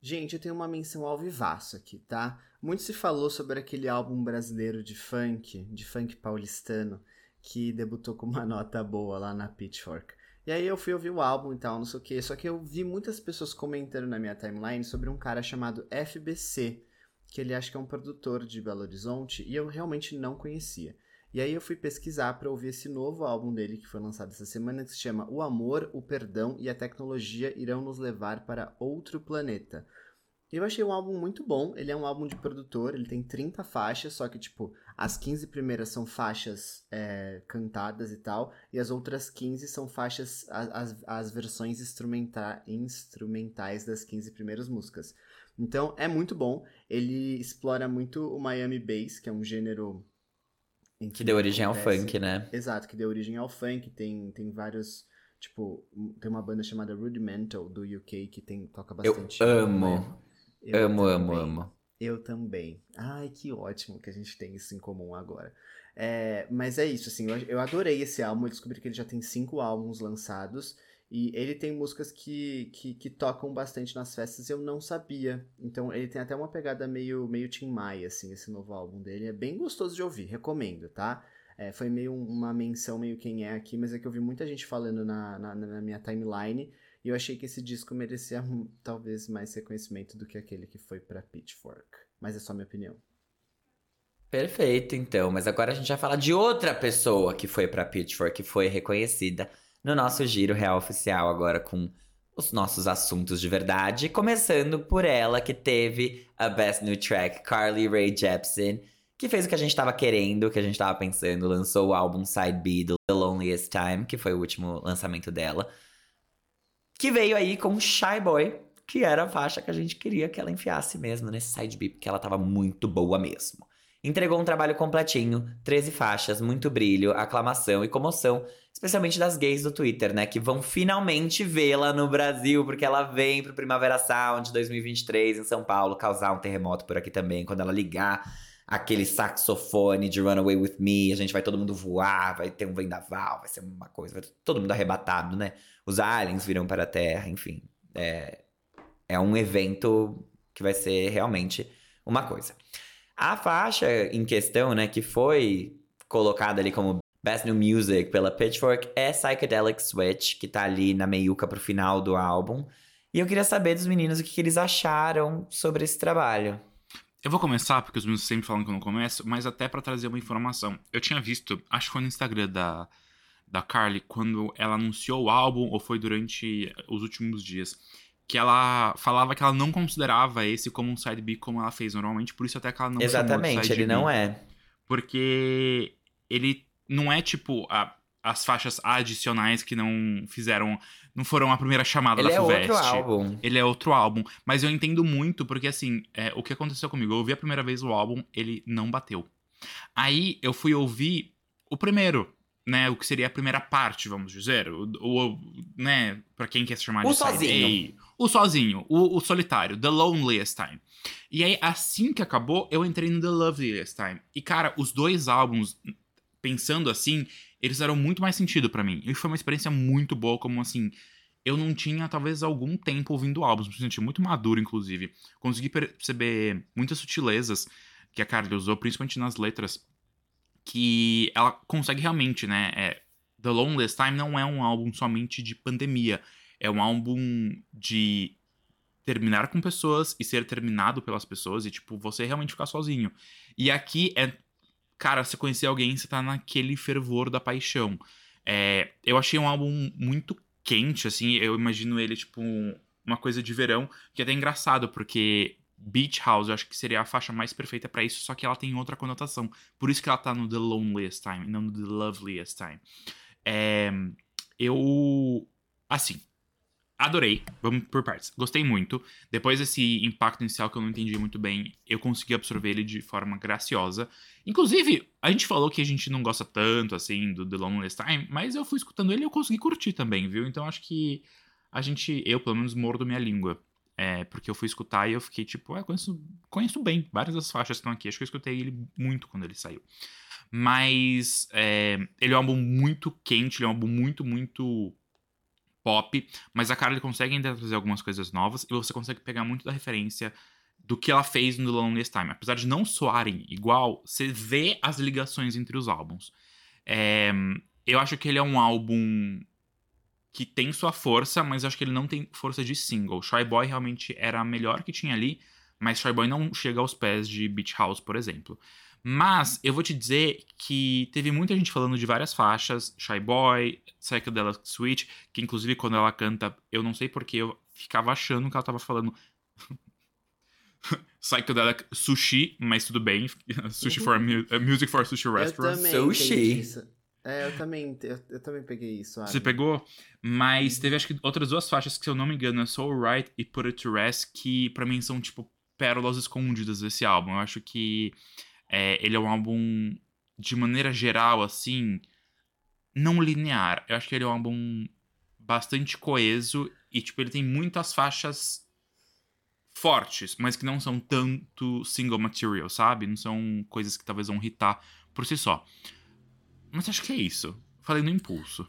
Gente, eu tenho uma menção ao vivaço aqui, tá? Muito se falou sobre aquele álbum brasileiro de funk, de funk paulistano, que debutou com uma nota boa lá na Pitchfork. E aí eu fui ouvir o álbum e tal, não sei o que. Só que eu vi muitas pessoas comentando na minha timeline sobre um cara chamado FBC, que ele acha que é um produtor de Belo Horizonte, e eu realmente não conhecia. E aí eu fui pesquisar para ouvir esse novo álbum dele que foi lançado essa semana, que se chama O Amor, o Perdão e a Tecnologia Irão Nos Levar para Outro Planeta. Eu achei um álbum muito bom, ele é um álbum de produtor, ele tem 30 faixas, só que, tipo, as 15 primeiras são faixas é, cantadas e tal, e as outras 15 são faixas, as, as versões instrumenta instrumentais das 15 primeiras músicas. Então, é muito bom, ele explora muito o Miami Bass, que é um gênero... em Que deu origem ao acontece- funk, né? Exato, que deu origem ao funk, tem, tem vários... Tipo, tem uma banda chamada Rudimental, do UK, que tem, toca Eu bastante... amo, Eu amo, amo, também. amo. Eu também. Ai, que ótimo que a gente tem isso em comum agora. É, mas é isso, assim, eu, eu adorei esse álbum. Eu descobri que ele já tem cinco álbuns lançados. E ele tem músicas que, que, que tocam bastante nas festas e eu não sabia. Então ele tem até uma pegada meio, meio Tim Maia, assim, esse novo álbum dele. É bem gostoso de ouvir, recomendo, tá? É, foi meio uma menção, meio quem é aqui, mas é que eu vi muita gente falando na, na, na minha timeline. E eu achei que esse disco merecia hum, talvez mais reconhecimento do que aquele que foi pra Pitchfork. Mas é só minha opinião. Perfeito, então. Mas agora a gente vai falar de outra pessoa que foi pra Pitchfork, que foi reconhecida no nosso Giro Real Oficial, agora com os nossos assuntos de verdade. Começando por ela, que teve a Best New Track, Carly Rae Jepsen, que fez o que a gente tava querendo, o que a gente tava pensando, lançou o álbum Side B The Loneliest Time, que foi o último lançamento dela. Que veio aí com Shy Boy, que era a faixa que a gente queria que ela enfiasse mesmo nesse Side B, porque ela tava muito boa mesmo. Entregou um trabalho completinho, 13 faixas, muito brilho, aclamação e comoção, especialmente das gays do Twitter, né? Que vão finalmente vê-la no Brasil, porque ela vem pro Primavera Sound 2023 em São Paulo, causar um terremoto por aqui também. Quando ela ligar aquele saxofone de Runaway With Me, a gente vai todo mundo voar, vai ter um vendaval, vai ser uma coisa, vai todo mundo arrebatado, né? Os aliens virão para a Terra, enfim. É, é um evento que vai ser realmente uma coisa. A faixa em questão, né, que foi colocada ali como Best New Music pela Pitchfork é Psychedelic Switch, que tá ali na meiuca pro final do álbum. E eu queria saber dos meninos o que, que eles acharam sobre esse trabalho. Eu vou começar, porque os meninos sempre falam que eu não começo, mas até pra trazer uma informação. Eu tinha visto, acho que foi no Instagram da, da Carly, quando ela anunciou o álbum, ou foi durante os últimos dias, que ela falava que ela não considerava esse como um side B como ela fez normalmente, por isso até que ela não Exatamente, ele B. não é. Porque ele não é tipo a- as faixas adicionais que não fizeram, não foram a primeira chamada Ele da é Fulvestre. outro álbum. Ele é outro álbum. Mas eu entendo muito, porque assim, é, o que aconteceu comigo? Eu ouvi a primeira vez o álbum, ele não bateu. Aí eu fui ouvir o primeiro. né, o que seria a primeira parte, vamos dizer, o, o né, para quem quer se chamar o de sozinho. A, o sozinho, o, o solitário, The Loneliest Time. E aí, assim que acabou, eu entrei no The Loveliest Time. E, cara, os dois álbuns, pensando assim, eles deram muito mais sentido para mim. E foi uma experiência muito boa, como assim, eu não tinha, talvez, algum tempo ouvindo álbuns. Me senti muito maduro, inclusive. Consegui perceber muitas sutilezas que a Carly usou, principalmente nas letras, que ela consegue realmente, né? É, The Loneliest Time não é um álbum somente de pandemia. É um álbum de terminar com pessoas e ser terminado pelas pessoas e, tipo, você realmente ficar sozinho. E aqui é. Cara, você conhecer alguém, você tá naquele fervor da paixão. É, eu achei um álbum muito quente, assim. Eu imagino ele, tipo, uma coisa de verão, que é até engraçado, porque Beach House eu acho que seria a faixa mais perfeita para isso, só que ela tem outra conotação. Por isso que ela tá no The Loneliest Time, não no The Loveliest Time. É, eu. Assim, adorei. Vamos por partes. Gostei muito. Depois desse impacto inicial que eu não entendi muito bem, eu consegui absorver ele de forma graciosa. Inclusive, a gente falou que a gente não gosta tanto, assim, do The Loneliest Time, mas eu fui escutando ele e eu consegui curtir também, viu? Então acho que a gente, eu pelo menos, mordo minha língua. É, porque eu fui escutar e eu fiquei tipo, ah, conheço, conheço bem várias das faixas que estão aqui. Acho que eu escutei ele muito quando ele saiu. Mas é, ele é um álbum muito quente, ele é um álbum muito, muito pop, mas a Carly consegue ainda trazer algumas coisas novas e você consegue pegar muito da referência do que ela fez no The Time. Apesar de não soarem igual, você vê as ligações entre os álbuns. É, eu acho que ele é um álbum que tem sua força, mas eu acho que ele não tem força de single. Shy Boy realmente era a melhor que tinha ali, mas Shy Boy não chega aos pés de Beach House, por exemplo. Mas eu vou te dizer que teve muita gente falando de várias faixas, Shy Boy, Psychedelic Switch, que inclusive quando ela canta, eu não sei porque eu ficava achando que ela tava falando Psychedelic Sushi, mas tudo bem, Sushi for uh, Music for Sushi Restaurant. Sushi. É, eu também, eu, eu, também peguei isso. Você pegou? Mas teve acho que outras duas faixas que, se eu não me engano, é Soul Right e Put It to Rest, que para mim são tipo pérolas escondidas desse álbum. Eu acho que é, ele é um álbum, de maneira geral, assim, não linear. Eu acho que ele é um álbum bastante coeso e, tipo, ele tem muitas faixas fortes, mas que não são tanto single material, sabe? Não são coisas que talvez vão hitar por si só. Mas acho que é isso. Falei no impulso.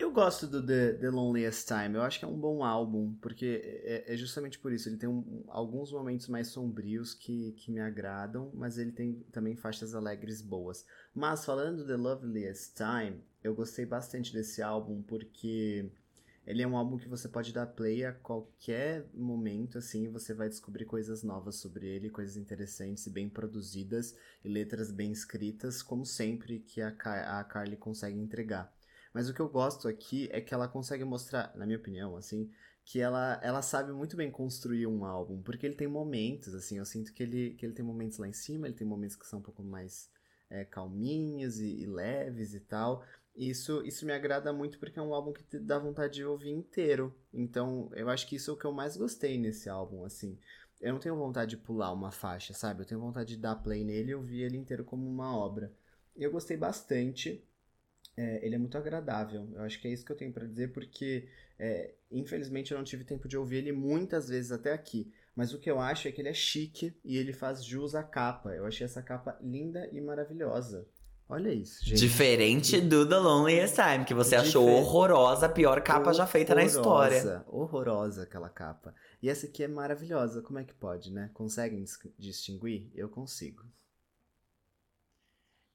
Eu gosto do The, The, Loneliest Time. Eu acho que é um bom álbum, porque é, é justamente por isso. Ele tem um, alguns momentos mais sombrios que, que me agradam, mas ele tem também faixas alegres boas. Mas falando do The Loveliest Time, eu gostei bastante desse álbum porque ele é um álbum que você pode dar play a qualquer momento, assim, e você vai descobrir coisas novas sobre ele, coisas interessantes e bem produzidas, e letras bem escritas, como sempre que a, a Carly consegue entregar. Mas o que eu gosto aqui é que ela consegue mostrar, na minha opinião, assim, que ela, ela sabe muito bem construir um álbum, porque ele tem momentos, assim, eu sinto que ele, que ele tem momentos lá em cima, ele tem momentos que são um pouco mais é, calminhos e, e, leves e tal. Isso, isso me agrada muito porque é um álbum que dá vontade de ouvir inteiro. Então, eu acho que isso é o que eu mais gostei nesse álbum, assim. Eu não tenho vontade de pular uma faixa, sabe? Eu tenho vontade de dar play nele e ouvir ele inteiro como uma obra. Eu gostei bastante é, ele é muito agradável. Eu acho que é isso que eu tenho para dizer, porque é, infelizmente eu não tive tempo de ouvir ele muitas vezes até aqui. Mas o que eu acho é que ele é chique e ele faz jus à capa. Eu achei essa capa linda e maravilhosa. Olha isso, gente. Diferente do The Loneliest Time, que você achou horrorosa, a pior capa horrorosa, já feita na história. Horrorosa aquela capa. E essa aqui é maravilhosa. Como é que pode, né? Conseguem distinguir? Eu consigo.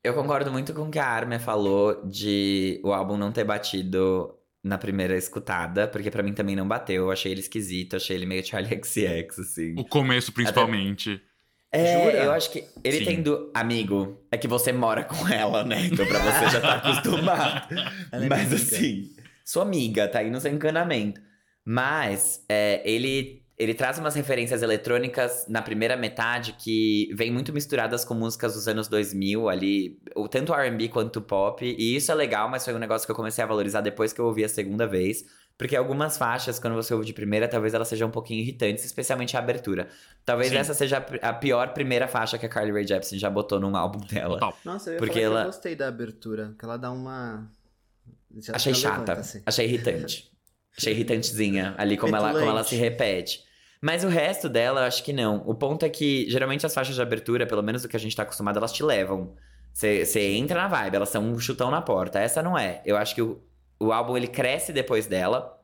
Eu concordo muito com o que a Armin falou de o álbum não ter batido na primeira escutada, porque para mim também não bateu. Eu achei ele esquisito, achei ele meio Charlie XX, assim. O começo, principalmente. Até... É, Jura? eu acho que ele Sim. tem do. Amigo, é que você mora com ela, né? Então pra você já tá acostumado. é Mas assim, sua amiga, tá aí no seu encanamento. Mas é, ele ele traz umas referências eletrônicas na primeira metade que vem muito misturadas com músicas dos anos 2000 ali, tanto R&B quanto pop, e isso é legal, mas foi um negócio que eu comecei a valorizar depois que eu ouvi a segunda vez, Porque algumas faixas, quando você ouve de primeira, talvez elas sejam um pouquinho irritantes, especialmente a abertura. Talvez Sim. essa seja a pior primeira faixa que a Carly Rae Jepsen já botou num álbum dela. Total. Nossa, eu Porque ela- eu gostei da abertura, que ela dá uma... Já- Achei chata, levanta, assim. achei irritante. achei irritantezinha ali como ela, como ela se repete. Mas o resto dela, eu acho que não. O ponto é que, geralmente, as faixas de abertura, pelo menos do que a gente tá acostumado, elas te levam. Você entra na vibe, elas são um chutão na porta. Essa não é. Eu acho que o, o álbum, ele cresce depois dela.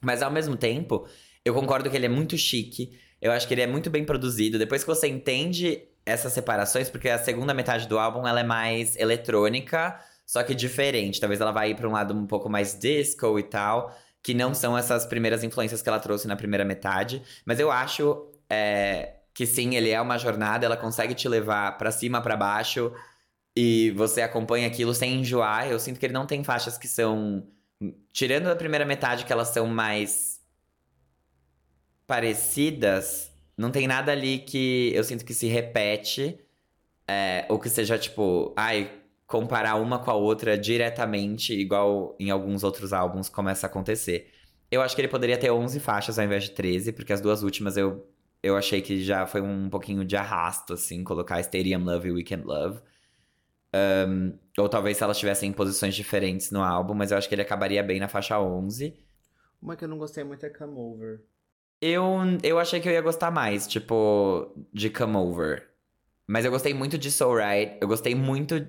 Mas, ao mesmo tempo, eu concordo que ele é muito chique. Eu acho que ele é muito bem produzido. Depois que você entende essas separações, porque a segunda metade do álbum, ela é mais eletrônica, só que diferente. Talvez ela vá ir pra um lado um pouco mais disco e tal que não são essas primeiras influências que ela trouxe na primeira metade. Mas eu acho é, que sim, ele é uma jornada, ela consegue te levar pra cima, pra baixo, e você acompanha aquilo sem enjoar. Eu sinto que ele não tem faixas que são. Tirando a primeira metade, que elas são mais parecidas, não tem nada ali que eu sinto que se repete. é, ou que seja tipo, ai, comparar uma com a outra diretamente, igual em alguns outros álbuns começa a acontecer. Eu acho que ele poderia ter 11 faixas ao invés de 13, porque as duas últimas eu, eu achei que já foi um pouquinho de arrasto, assim, colocar Stadium Love e Weekend Love. Um, ou talvez se elas tivessem em posições diferentes no álbum, mas eu acho que ele acabaria bem na faixa 11. Uma que eu não gostei muito é Come Over. Eu, eu achei que eu ia gostar mais, tipo, de Come Over. Mas eu gostei muito de So Right. Eu gostei muito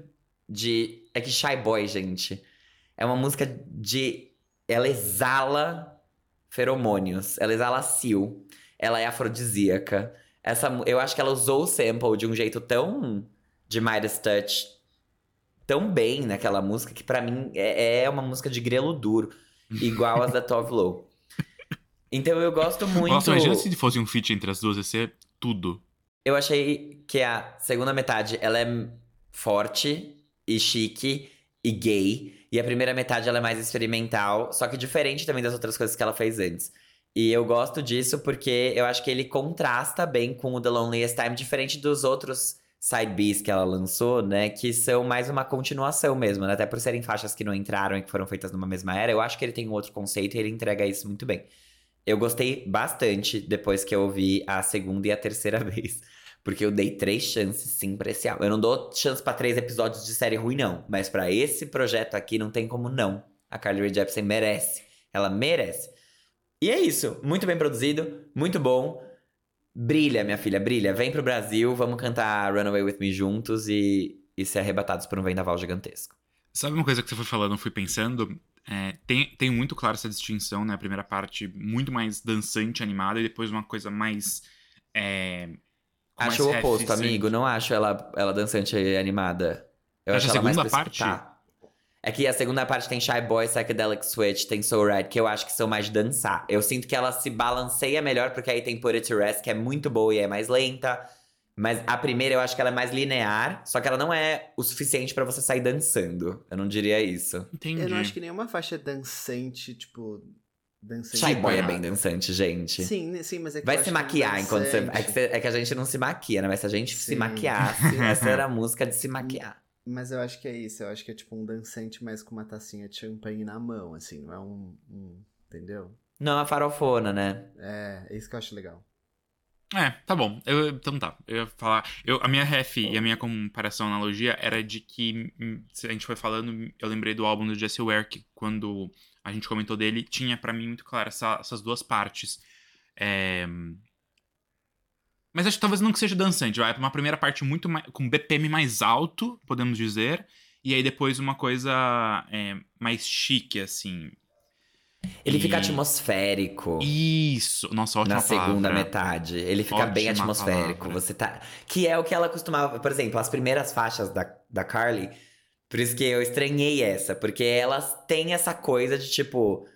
de. É que Shy Boy, gente. É uma música de. Ela exala feromônios. Ela exala sil. Ela é afrodisíaca. Essa, eu acho que ela usou o sample de um jeito tão. de Midas Touch. Tão bem naquela música que pra mim é, é uma música de grelo duro. Igual as da Tove Lo. Então eu gosto muito. Nossa, imagina se fosse um feat entre as duas, ia ser tudo. Eu achei que a segunda metade ela é forte e chique e gay. E a primeira metade ela é mais experimental, só que diferente também das outras coisas que ela fez antes. E eu gosto disso porque eu acho que ele contrasta bem com o The Loneliest Time, diferente dos outros side que ela lançou, né? Que são mais uma continuação mesmo, né? Até por serem faixas que não entraram e que foram feitas numa mesma era. Eu acho que ele tem um outro conceito e ele entrega isso muito bem. Eu gostei bastante depois que eu ouvi a segunda e a terceira vez. Porque eu dei três chances, sim, pra esse álbum. Eu não dou chance pra três episódios de série ruim, não. Mas pra esse projeto aqui, não tem como não. A Carly Rae Jepsen merece. Ela merece. E é isso. Muito bem produzido, muito bom. Brilha, minha filha, brilha. Vem pro Brasil, vamos cantar Runaway With Me juntos e, e ser arrebatados por um vendaval gigantesco. Sabe uma coisa que você foi falando, eu fui pensando? É, tem, tem muito claro essa distinção, né? A primeira parte muito mais dançante, animada, e depois uma coisa mais. É, Acho o oposto, reticente. amigo. Não acho ela, ela dançante e animada. Eu Acha acho a ela mais segunda parte? escutar. É que a segunda parte tem Shy Boy, Psychedelic Switch, tem Soul Ride, que eu acho que são mais de dançar. Eu sinto que ela se balanceia melhor, porque aí tem Put It to Rest, que é muito boa e é mais lenta. Mas a primeira eu acho que ela é mais linear, só que ela não é o suficiente pra você sair dançando. Eu não diria isso. Entendi. Eu não acho que nenhuma faixa é dançante, tipo. Dançante. Shy Boy é bem dançante, gente. Sim, né, sim, mas é que eu Vai acho se que maquiar enquanto você. É que, você- é que a gente não se maquia, né? Mas se a gente se Sim. maquiasse, essa era a música de se maquiar. Mas eu acho que é isso, eu acho que é tipo um dançante, mas com uma tacinha de champanhe na mão, assim, não é um. um- entendeu? Não, é uma farofona, né? É, é isso que eu acho legal. É, tá bom. Eu- então tá. Eu ia falar. Eu, a minha ref e a minha comparação, analogia, era de que hum, se a gente foi falando, eu lembrei do álbum do Jesse Ware, que quando a gente comentou dele, tinha pra mim muito claro essa- essas duas partes. É, Mas acho que talvez não que seja dançante, vai. Uma primeira parte muito mais, com BPM mais alto, podemos dizer. E aí depois uma coisa é, mais chique, assim. Ele E- fica atmosférico. Isso! Nossa, ótima na segunda palavra. metade. Ele fica bem Ótima atmosférico. palavra. Você tá. Que é o que ela costumava. Por exemplo, as primeiras faixas da, da Carly. Por isso que eu estranhei essa. Porque elas têm essa coisa de tipo.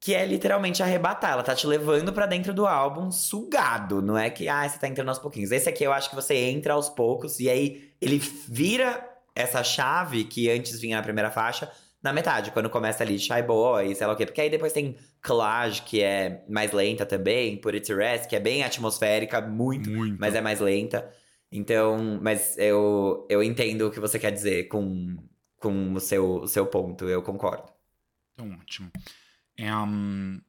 Que é literalmente arrebatar. Ela tá te levando pra dentro do álbum sugado. Não é que, ah, você tá entrando aos pouquinhos. Esse aqui eu acho que você entra aos poucos. E aí ele vira essa chave que antes vinha na primeira faixa. Na metade, quando começa ali Shy Boy, sei lá o quê. Porque aí depois tem Collage, que é mais lenta também. Put It to Rest, que é bem atmosférica, muito, Muito. mas é mais lenta. Então, mas eu, eu entendo o que você quer dizer com, com o, seu, o seu ponto, eu concordo. Então, ótimo. É um...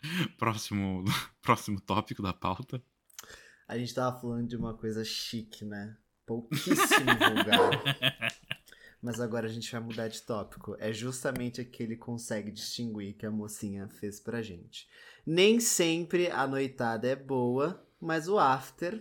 próximo, próximo tópico da pauta. A gente tava falando de uma coisa chique, né? Pouquíssimo vulgar. Mas agora a gente vai mudar de tópico. É justamente aquele que consegue distinguir que a mocinha fez pra gente. Nem sempre a noitada é boa, mas o after,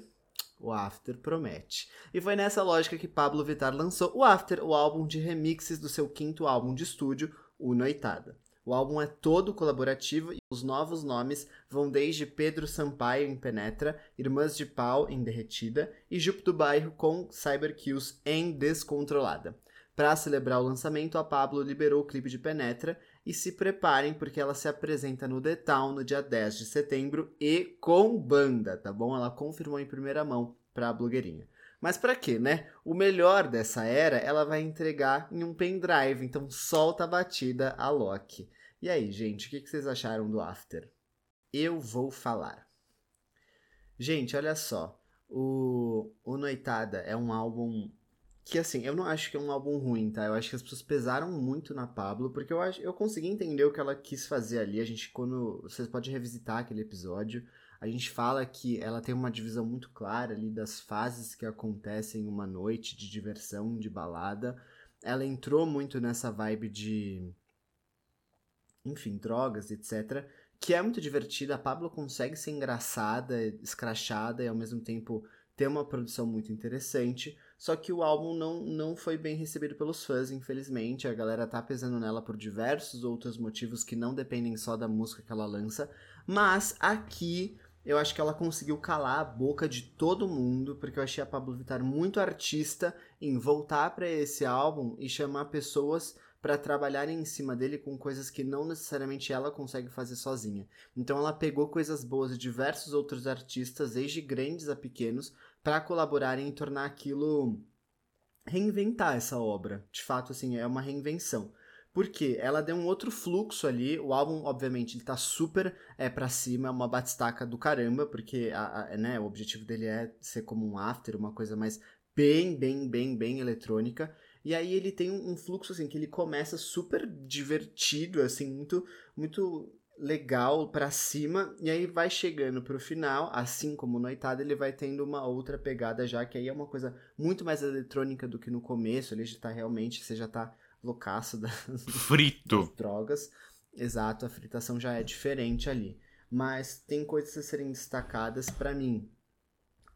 o after promete. E foi nessa lógica que Pablo Vittar lançou o After, o álbum de remixes do seu quinto álbum de estúdio, o Noitada. O álbum é todo colaborativo e os novos nomes vão desde Pedro Sampaio em Penetra, Irmãs de Pau em Derretida e Jupe do Bairro com Cyberkills em Descontrolada. Para celebrar o lançamento, a Pablo liberou o clipe de Penetra e se preparem porque ela se apresenta no The Town no dia 10 de setembro e com banda, tá bom? Ela confirmou em primeira mão para a blogueirinha. Mas para quê, né? O melhor dessa era ela vai entregar em um pendrive, então solta a batida a Loki. E aí, gente, o que vocês acharam do After? Eu vou falar. Gente, olha só. O, o Noitada é um álbum que, assim, eu não acho que é um álbum ruim, tá? Eu acho que as pessoas pesaram muito na Pablo, porque eu, acho, eu consegui entender o que ela quis fazer ali. A gente, quando. Vocês podem revisitar aquele episódio. A gente fala que ela tem uma divisão muito clara ali das fases que acontecem em uma noite de diversão, de balada. Ela entrou muito nessa vibe de enfim, drogas, etc. Que é muito divertida. A Pablo consegue ser engraçada, escrachada e ao mesmo tempo ter uma produção muito interessante. Só que o álbum não, não foi bem recebido pelos fãs, infelizmente. A galera tá pesando nela por diversos outros motivos que não dependem só da música que ela lança. Mas aqui eu acho que ela conseguiu calar a boca de todo mundo, porque eu achei a Pablo Vittar muito artista em voltar para esse álbum e chamar pessoas para trabalhar em cima dele com coisas que não necessariamente ela consegue fazer sozinha. Então ela pegou coisas boas de diversos outros artistas, desde grandes a pequenos, para colaborarem e tornar aquilo reinventar essa obra. De fato, assim, é uma reinvenção. Porque ela deu um outro fluxo ali. O álbum, obviamente, ele tá super é, pra cima, é uma batistaca do caramba, porque a, a, né, o objetivo dele é ser como um after, uma coisa mais bem, bem, bem, bem eletrônica. E aí ele tem um fluxo assim que ele começa super divertido, assim, muito muito legal para cima e aí vai chegando pro final, assim como Noitada, ele vai tendo uma outra pegada já que aí é uma coisa muito mais eletrônica do que no começo, ele já tá realmente, você já tá loucaço das, frito das drogas. Exato, a fritação já é diferente ali. Mas tem coisas a serem destacadas para mim.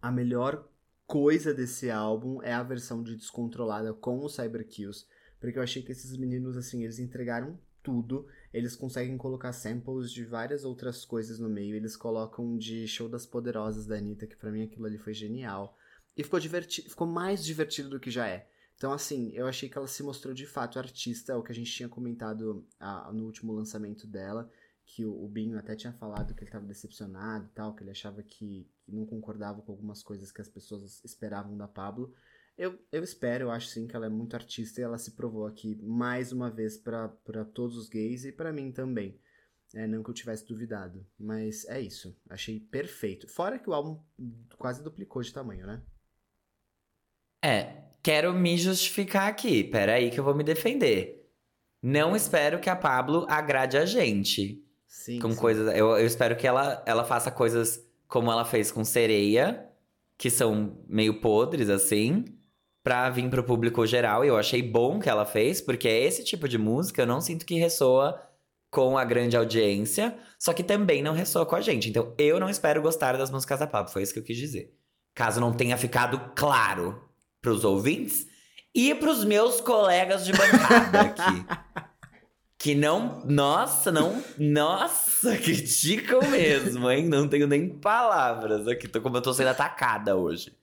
A melhor coisa desse álbum é a versão de Descontrolada com o Cyberkills, porque eu achei que esses meninos, assim, eles entregaram tudo. Eles conseguem colocar samples de várias outras coisas no meio. Eles colocam de Show das Poderosas da Anitta, que para mim aquilo ali foi genial. E ficou divertido, ficou mais divertido do que já é. Então, assim, eu achei que ela se mostrou de fato artista, é o que a gente tinha comentado ah, no último lançamento dela que o, Binho até tinha falado que ele estava decepcionado e tal, que ele achava que, não concordava com algumas coisas que as pessoas esperavam da Pablo. Eu, eu espero, eu acho sim que ela é muito artista e ela se provou aqui mais uma vez para todos os gays e para mim também. É, não que eu tivesse duvidado, mas é isso. Achei perfeito. Fora que o álbum quase duplicou de tamanho, né? É, quero me justificar aqui. Peraí que eu vou me defender. Não espero que a Pablo agrade a gente. Sim. Com sim. coisas. Eu, eu espero que ela, ela faça coisas como ela fez com Sereia, que são meio podres, assim, pra vir pro público geral. E eu achei bom que ela fez, porque é esse tipo de música eu não sinto que ressoa com a grande audiência, só que também não ressoa com a gente. Então eu não espero gostar das músicas da Pablo, foi isso que eu quis dizer. Caso não tenha ficado claro pros ouvintes e pros meus colegas de bancada aqui. Que não. Nossa, não. Nossa, criticam mesmo, hein? Não tenho nem palavras aqui. Tô como eu tô sendo atacada hoje.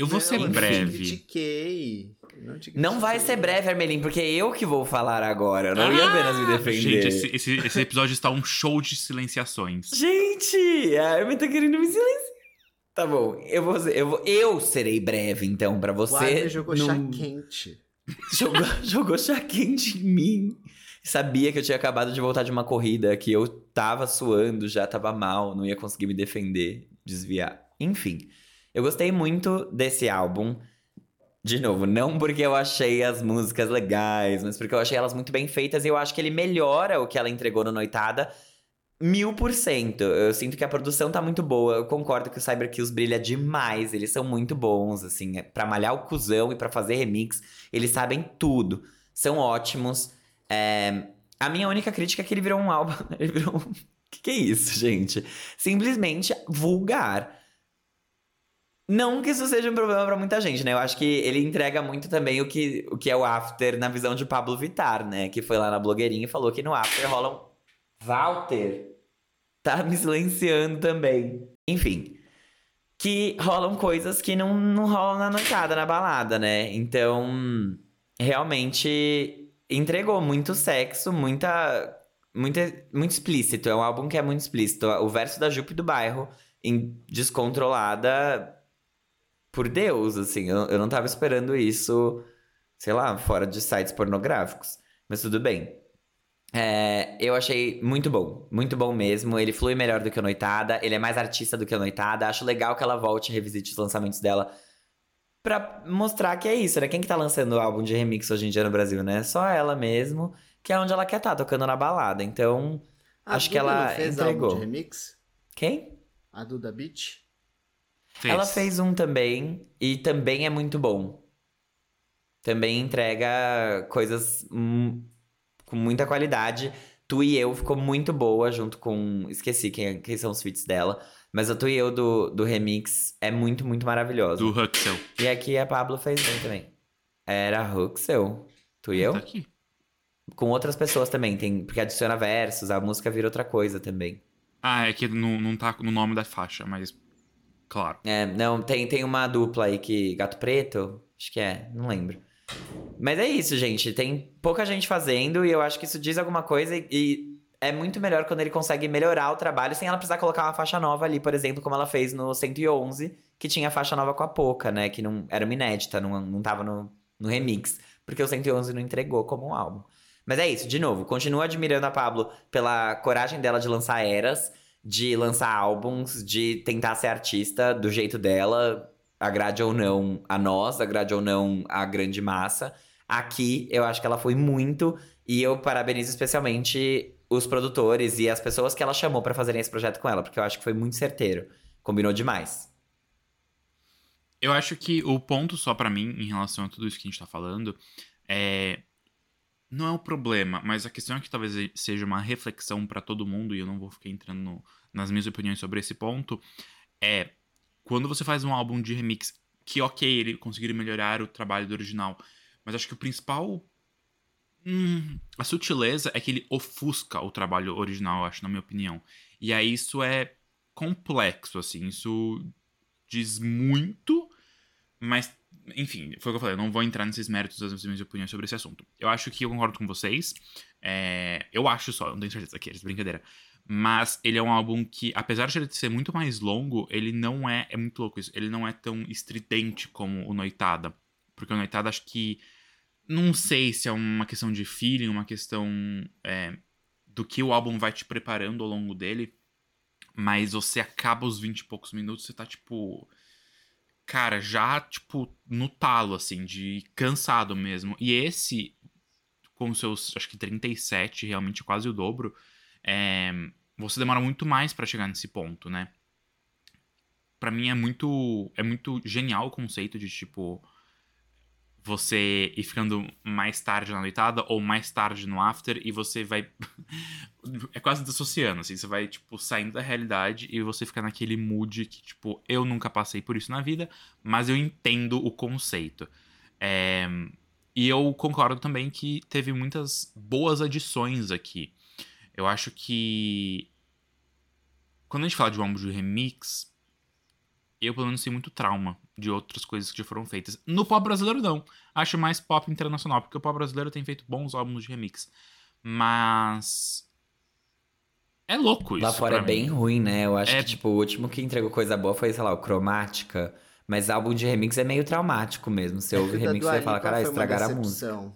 Eu vou Não, ser breve. critiquei. Não, te Não vai ser breve, Armelin, porque é eu que vou falar agora. Eu não ia apenas me defender. Gente, esse, esse, esse episódio está um show de silenciações. Gente, a Armin tá querendo me silenciar. Tá bom, eu vou, ser- eu vou, eu serei breve então pra O você. Armin jogou chá quente. jogou, jogou chá quente em mim. Sabia que eu tinha acabado de voltar de uma corrida, que eu tava suando, já tava mal, não ia conseguir me defender, desviar. Enfim, eu gostei muito desse álbum. de novo, não porque eu achei as músicas legais, mas porque eu achei elas muito bem feitas e eu acho que ele melhora o que ela entregou no Noitada mil por cento. Eu sinto que a produção tá muito boa. Eu concordo que o Cyber Kills brilha demais. Eles são muito bons, assim, é pra malhar o cuzão e pra fazer remix. Eles sabem tudo. São ótimos. É... A minha única crítica é que ele virou um álbum. Ele virou um. que, que é isso, gente? Simplesmente vulgar. Não que isso seja um problema para muita gente, né? Eu acho que ele entrega muito também o que, o que é o After na visão de Pablo Vittar, né? Que foi lá na blogueirinha e falou que no After rolam. Walter! Tá me silenciando também. Enfim. Que rolam coisas que não, não rolam na noitada, na balada, né? Então, realmente entregou muito sexo, muita. Muita, muito explícito. É um álbum que é muito explícito. O verso da Jupe do bairro, em descontrolada por Deus, assim. Eu, eu não tava esperando isso, sei lá, fora de sites pornográficos. Mas tudo bem. É, eu achei muito bom, muito bom mesmo. Ele flui melhor do que a Noitada, ele é mais artista do que a Noitada. Acho legal que ela volte e revisite os lançamentos dela pra mostrar que é isso, né? Quem que tá lançando o álbum de remix hoje em dia no Brasil, né? Só ela mesmo, que é onde ela quer estar, tá, tocando na balada. Então, a acho Duda que ela fez entregou. Álbum de remix? Quem? A Duda Beach? Fez. Ela fez um também, e também é muito bom. Também entrega coisas com muita qualidade. Tu e eu ficou muito boa, junto com. Esqueci quem, quem são os feats dela. Mas a Tu e eu do, do remix é muito, muito maravilhosa. Do Huxel. E aqui a Pablo fez bem também. Era Huxel. Tu e eu? Tá aqui. Com outras pessoas também, tem, porque adiciona versos, a música vira outra coisa também. Ah, é que não, não tá no nome da faixa, mas Claro. É, não, tem, tem uma dupla aí que. Gato Preto? Acho que é, não lembro. Mas é isso, gente. Tem pouca gente fazendo e eu acho que isso diz alguma coisa e, e é muito melhor quando ele consegue melhorar o trabalho sem ela precisar colocar uma faixa nova ali, por exemplo, como ela fez no 111, que tinha faixa nova com a Poca, né? Que não era uma inédita, não, não tava no, no remix, porque o 111 não entregou como um álbum. Mas é isso, de novo, continuo admirando a Pablo pela coragem dela de lançar eras de lançar álbuns, de tentar ser artista do jeito dela, agrade ou não a nós, agrade ou não a grande massa. Aqui eu acho que ela foi muito e eu parabenizo especialmente os produtores e as pessoas que ela chamou para fazerem esse projeto com ela, porque eu acho que foi muito certeiro. Combinou demais. Eu acho que o ponto só para mim em relação a tudo isso que a gente tá falando é não é o problema, mas a questão é que talvez seja uma reflexão para todo mundo, e eu não vou ficar entrando no, nas minhas opiniões sobre esse ponto, é quando você faz um álbum de remix, que ok, ele conseguiria melhorar o trabalho do original, mas acho que o principal. Hum, a sutileza é que ele ofusca o trabalho original, acho, na minha opinião. E aí isso é complexo, assim, isso diz muito, mas enfim, foi o que eu falei, eu não vou entrar nesses méritos das minhas opiniões sobre esse assunto. Eu acho que eu concordo com vocês. É, eu acho só, não tenho certeza aqui, é brincadeira. Mas ele é um álbum que, apesar de ele ser muito mais longo, ele não é. É muito louco isso. Ele não é tão estridente como o Noitada. Porque o Noitada acho que. Não sei se é uma questão de feeling, uma questão é, do que o álbum vai te preparando ao longo dele. Mas você acaba os 20 e poucos minutos, você tá tipo cara, já, tipo, no talo, assim, de cansado mesmo. E esse, com seus, acho que 37, realmente quase o dobro, é, você demora muito mais para chegar nesse ponto, né? Para mim é muito, é muito genial o conceito de, tipo, você ir ficando mais tarde na noitada ou mais tarde no after e você vai. é quase dissociando, assim. Você vai, tipo, saindo da realidade e você fica naquele mood que, tipo, eu nunca passei por isso na vida, mas eu entendo o conceito. É... E eu concordo também que teve muitas boas adições aqui. Eu acho que. Quando a gente fala de um álbum de remix, eu pelo menos tenho muito trauma de outras coisas que já foram feitas. No pop brasileiro, não. Acho mais pop internacional, porque o pop brasileiro tem feito bons álbuns de remix. Mas. É louco isso. Lá fora é mim. bem ruim, né? Eu acho é... que, tipo, o último que entregou coisa boa foi, sei lá, o Cromática. Mas álbum de remix é meio traumático mesmo. Você ouve remix e fala, cara, estragaram a música.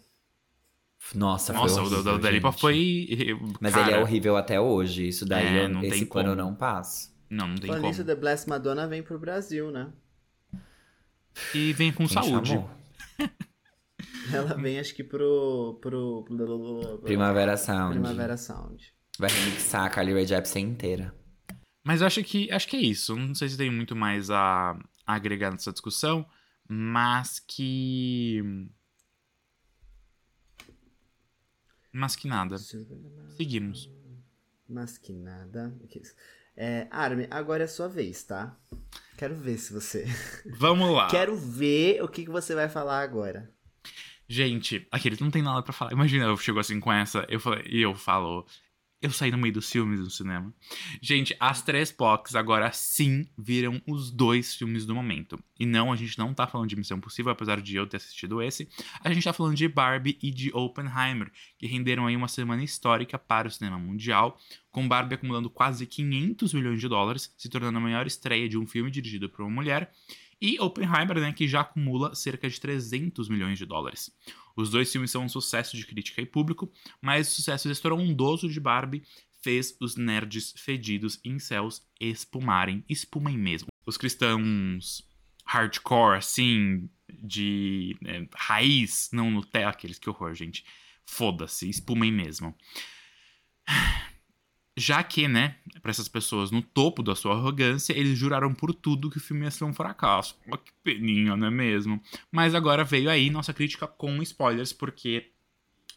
Nossa, Nossa, foi horrível, o da Lipa foi. Mas ele é horrível até hoje. Isso daí, é, eu, esse pano eu não passo. Não, não tem Falando como. The Blessed Madonna vem pro Brasil, né? E vem com Quem saúde. Chamou? Ela vem, acho que pro. pro... Primavera Sound. Primavera Sound. Vai remixar a Carly Rae Jepsen inteira. Mas eu acho que, acho que é isso. Não sei se tem muito mais a, a agregar nessa discussão, mas que. Mas que nada. Seguimos. Mas que nada. É, Armin, agora é a sua vez, tá? Quero ver se você. Vamos lá. Quero ver o que, que você vai falar agora. Gente, aquele não tem nada para falar. Imagina, eu chego assim com essa, eu falei, e eu falo, eu saí no meio dos filmes no cinema. Gente, as três POCs agora sim viram os dois filmes do momento. E não, a gente não tá falando de Missão Possível, apesar de eu ter assistido esse. A gente tá falando de Barbie e de Oppenheimer, que renderam aí uma semana histórica para o cinema mundial, com Barbie acumulando quase 500 milhões de dólares, se tornando a maior estreia de um filme dirigido por uma mulher. E Oppenheimer, né, que já acumula cerca de 300 milhões de dólares. Os dois filmes são um sucesso de crítica e público, mas o sucesso estrondoso de Barbie fez os nerds fedidos em céus espumarem, espumem mesmo. Os cristãos hardcore, assim, de é, raiz, não Nutella, aqueles que horror, gente. Foda-se, espumem mesmo. Já que, né, para essas pessoas no topo da sua arrogância, eles juraram por tudo que o filme ia ser um fracasso. Oh, que peninha, não é mesmo? Mas agora veio aí nossa crítica com spoilers, porque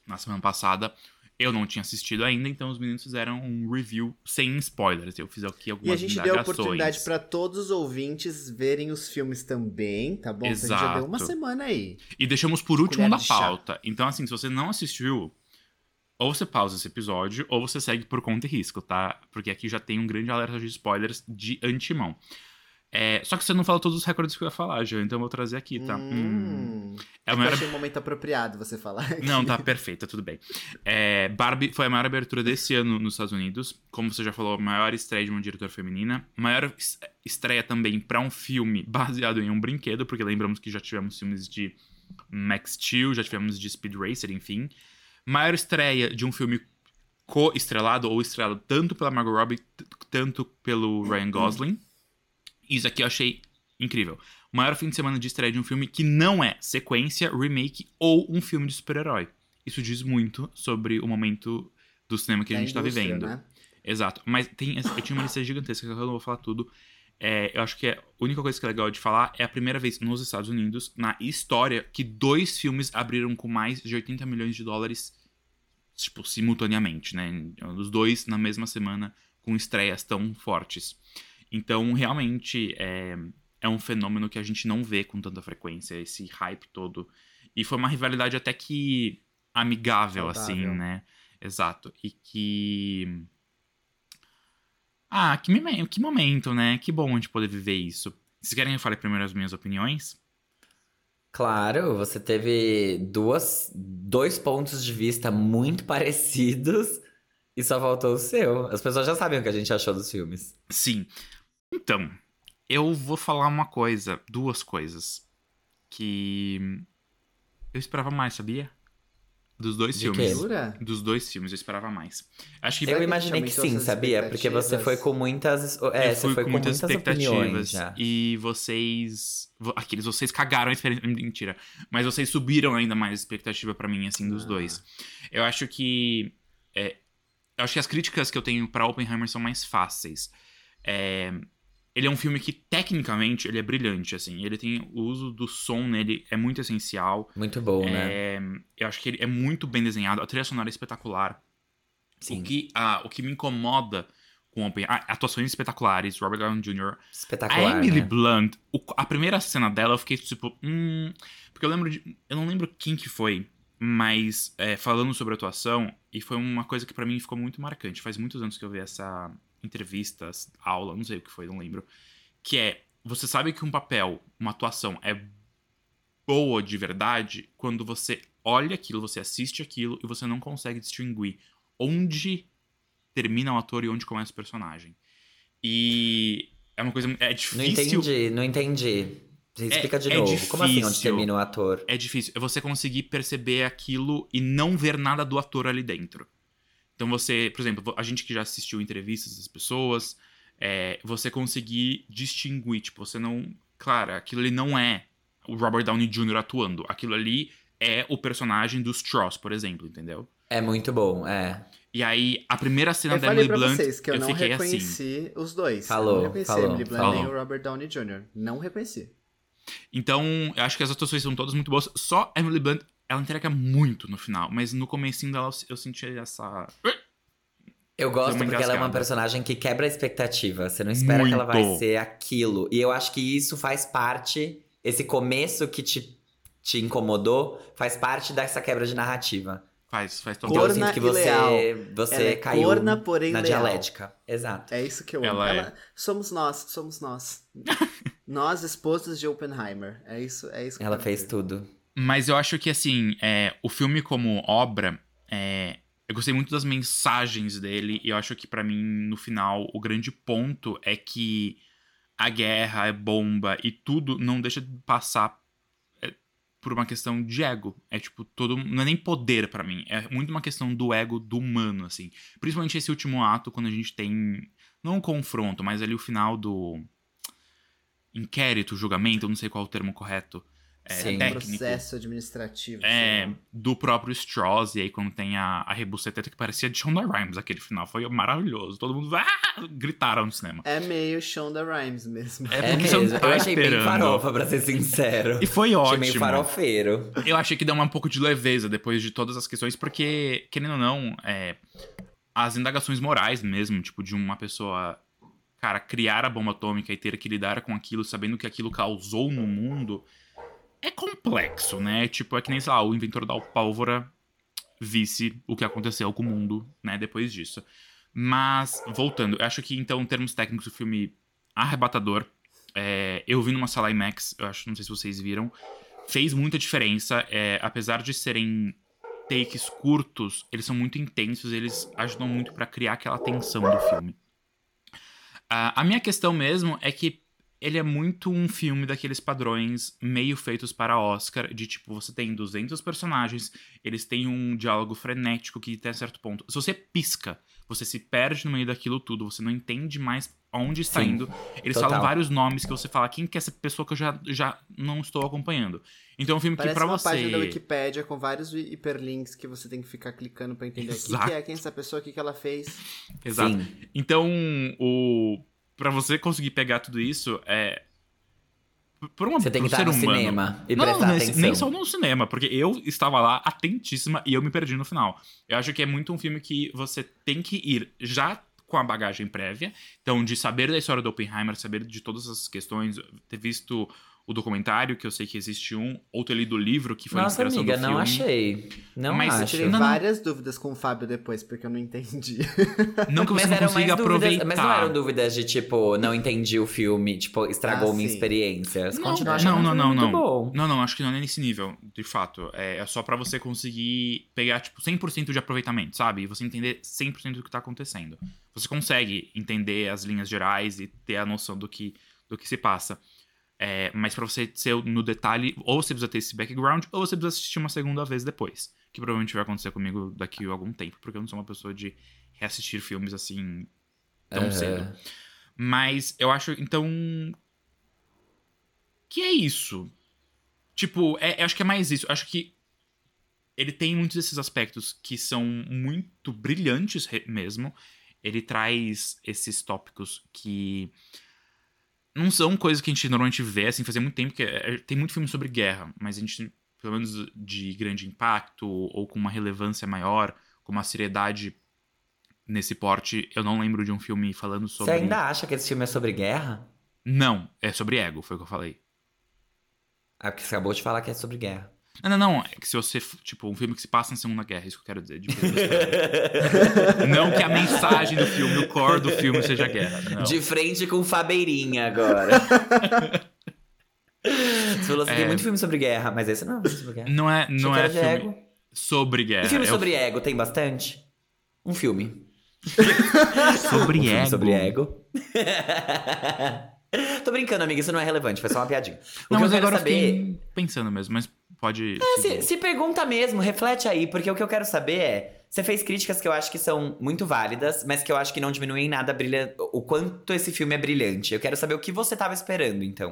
na semana passada eu não tinha assistido ainda, então os meninos fizeram um review sem spoilers. Eu fiz aqui algumas E a gente deu a oportunidade para todos os ouvintes verem os filmes também, tá bom? Exato. Então a gente já deu uma semana aí. E deixamos por último da pauta. Então, assim, se você não assistiu, ou você pausa esse episódio, ou você segue por conta e risco, tá? Porque aqui já tem um grande alerta de spoilers de antemão. É, só que você não falou todos os recordes que eu ia falar, já, então eu vou trazer aqui, tá? Hum, hum. É eu maior... achei um momento apropriado você falar. Aqui. Não, tá perfeito, tudo bem. É, Barbie foi a maior abertura desse ano nos Estados Unidos. Como você já falou, a maior estreia de uma diretora feminina. Maior estreia também para um filme baseado em um brinquedo, porque lembramos que já tivemos filmes de Max Steel, já tivemos de Speed Racer, enfim. Maior estreia de um filme co-estrelado ou estrelado tanto pela Margot Robbie, tanto pelo Ryan Gosling. Isso aqui eu achei incrível. Maior fim de semana de estreia de um filme que não é sequência, remake ou um filme de super-herói. Isso diz muito sobre o momento do cinema que a gente está vivendo. Né? Exato. Mas tem, eu tinha uma lista gigantesca que eu não vou falar tudo. É, eu acho que é, a única coisa que é legal de falar é a primeira vez nos Estados Unidos, na história, que dois filmes abriram com mais de 80 milhões de dólares, tipo, simultaneamente, né? Os dois na mesma semana, com estreias tão fortes. Então, realmente, é, é um fenômeno que a gente não vê com tanta frequência, esse hype todo. E foi uma rivalidade até que amigável, assim, Saudável. assim, né? Exato. E que ah, que, que momento, né? Que bom a gente poder viver isso. Vocês querem que eu fale primeiro as minhas opiniões? Claro, você teve duas, dois pontos de vista muito parecidos e só faltou o seu. As pessoas já sabem o que a gente achou dos filmes. Sim. Então, eu vou falar uma coisa, duas coisas. Que eu esperava mais, sabia? Dos dois De filmes. Quê? Dos dois filmes, eu esperava mais. Acho que eu imaginei que sim, sabia? Porque você foi com muitas. É, você foi com, muitas, expectativas. E vocês. Aqueles, vocês cagaram a experiência. Mentira. Mas vocês subiram ainda mais a expectativa para mim, assim, dos ah. dois. Eu acho que. É, eu acho que as críticas que eu tenho pra Oppenheimer são mais fáceis. É, ele é um filme que, tecnicamente, ele é brilhante, assim. Ele tem o uso do som nele, é muito essencial. Muito bom, né? é, né? Eu acho que ele é muito bem desenhado. A trilha sonora é espetacular. Sim. O que, ah, o que me incomoda com Open... Ah, atuações espetaculares, Robert Downey Jr. Espetacular, A Emily né? Blunt, o, a primeira cena dela, eu fiquei tipo... Hum... Porque eu lembro de... Eu não lembro quem que foi, mas é, falando sobre atuação, e foi uma coisa que para mim ficou muito marcante. Faz muitos anos que eu vi essa, entrevistas, aula, não sei o que foi, não lembro. Que é, você sabe que um papel, uma atuação é boa de verdade quando você olha aquilo, você assiste aquilo e você não consegue distinguir onde termina o ator e onde começa o personagem. E é uma coisa. É difícil. Não entendi, não entendi. Você é, explica de é novo. Difícil, Como assim onde termina o ator? É difícil. É você conseguir perceber aquilo e não ver nada do ator ali dentro. Então você, por exemplo, a gente que já assistiu entrevistas das pessoas, é, você conseguir distinguir, tipo, você não. Claro, aquilo ali não é o Robert Downey Jr. atuando. Aquilo ali é o personagem dos Strauss, por exemplo, entendeu? É muito bom, é. E aí, a primeira cena Eu da Emily Blunt, vocês que eu, eu não fiquei assim. reconheci os dois. Falou, eu não reconheci falou, a Emily Blunt falou. nem o Robert Downey Jr. Não reconheci. Então, eu acho que as atuações são todas muito boas. Só Emily Blunt, ela entrega muito no final. Mas no comecinho dela, eu- eu senti essa... Eu gosto porque ela é uma personagem que quebra a expectativa. Você não espera que ela vai Muito. ser aquilo. E eu acho que isso faz parte, esse começo que te, te incomodou, faz parte dessa quebra de narrativa. Faz, faz Então eu total... Corna sinto que você, leal. você Ela é caiu corna, porém na leal. dialética. Exato. É isso que eu Ela amo. é. Ela- Somos nós, somos nós. nós, esposas de Oppenheimer. É isso, é isso que eu Ela fez dizer. tudo. Mas eu acho que, assim, é, o filme como obra, é, eu gostei muito das mensagens dele. E eu acho que, pra mim, no final, o grande ponto é que a guerra, a bomba e tudo não deixa de passar é, por uma questão de ego. É tipo, todo. Não é nem poder pra mim. É muito uma questão do ego do humano, assim. Principalmente esse último ato, quando a gente tem. Não um confronto, mas ali o final do. Inquérito, julgamento, eu não sei qual é o termo correto. É, Sim. técnico. Processo administrativo. É, do próprio Strauss, e aí quando tem a, a rebuceteta que parecia de Shonda Rhimes, aquele final, foi maravilhoso. Todo mundo ah! gritaram no cinema. É meio Shonda Rhimes mesmo. É É porque você não mesmo. tá eu achei bem esperando. farofa, pra ser sincero. E foi Achei meio ótimo. farofeiro. Eu achei que deu um pouco de leveza depois de todas as questões, porque, querendo ou não, é, as indagações morais mesmo, tipo, de uma pessoa, cara, criar a bomba atômica e ter que lidar com aquilo, sabendo que aquilo causou no mundo, é complexo, né? Tipo, é que nem, sei lá, o inventor da pólvora visse o que aconteceu com o mundo, né, depois disso. Mas, voltando, eu acho que, então, em termos técnicos, o filme arrebatador. É, eu vi numa sala IMAX, eu acho, não sei se vocês viram. Fez muita diferença. é, apesar de serem takes curtos, eles são muito intensos, eles ajudam muito pra criar aquela tensão do filme. Ah, a minha questão mesmo é que ele é muito um filme daqueles padrões meio feitos para Oscar, de tipo, você tem 200 personagens, eles têm um diálogo frenético que até certo ponto. Se você pisca, você se perde no meio daquilo tudo, você não entende mais aonde está Sim, indo. Eles total. falam vários nomes que você fala, quem que é essa pessoa que eu já, já não estou acompanhando? Então é um filme Parece que pra uma você. página da Wikipédia com vários hiperlinks que você tem que ficar clicando pra entender o que, Exato. que é, quem é essa pessoa, o que, que ela fez. Exato. Sim. Então, o para você conseguir pegar tudo isso é por uma Você tem que estar no humano. cinema e não, prestar nem, atenção. nem só no cinema, porque eu estava lá atentíssima e eu me perdi no final. Eu acho que é muito um filme que você tem que ir já com a bagagem prévia, então de saber da história do Oppenheimer, saber de todas essas questões, ter visto o documentário, que eu sei que existe um, ou ter lido o livro que foi a Nossa, inspiração amiga, do não filme. achei. Não Mas Eu acho. tirei Não, não. várias dúvidas com o Fábio depois, porque eu não entendi. Não que você Mas não eram consiga dúvidas, aproveitar. mas não eram dúvidas de tipo, não entendi o filme, tipo, estragou Ah, minha sim. experiência. Não, Continuo não, achando não, não, não. bom. Não, não, acho que não é nesse nível, de fato. É, é só pra você conseguir pegar, tipo, 100% de aproveitamento, sabe? E você entender 100% do que tá acontecendo. Você consegue entender as linhas gerais e ter a noção do que, do que se passa. É, mas pra você ser no detalhe, ou você precisa ter esse background, ou você precisa assistir uma segunda vez depois. Que provavelmente vai acontecer comigo daqui a algum tempo, porque eu não sou uma pessoa de reassistir filmes assim tão Aham. cedo. Mas eu acho, então. Que é isso. Tipo, é, eu acho que é mais isso. Eu acho que ele tem muitos desses aspectos que são muito brilhantes mesmo. Ele traz esses tópicos que não são coisas que a gente normalmente vê, assim, fazia muito tempo que é- é- tem muito filme sobre guerra, mas a gente, pelo menos de grande impacto ou com uma relevância maior, com uma seriedade nesse porte, eu não lembro de um filme falando sobre. Você ainda acha que esse filme é sobre guerra? Não, é sobre ego, foi o que eu falei. Ah, porque você acabou de falar que é sobre guerra. Não, não, não. É que se você. Tipo, um filme que se passa na Segunda Guerra, é isso que eu quero dizer. não que a mensagem do filme, o core do filme seja a guerra. Não. De frente com Fabeirinha agora. Você falou assim, É. tem muito filme sobre guerra, mas esse não é sobre guerra. Não é, não é filme ego. sobre guerra. E filme é o- sobre ego tem bastante? Um filme. sobre Um filme ego. sobre ego. Tô brincando, amiga, isso não é relevante, foi só uma piadinha. O Não, que mas eu quero agora saber. eu pensando mesmo, mas pode. É, se, se pergunta mesmo, reflete aí, porque o que eu quero saber é. Você fez críticas que eu acho que são muito válidas, mas que eu acho que não diminuem em nada brilha... o quanto esse filme é brilhante. Eu quero saber o que você tava esperando, então.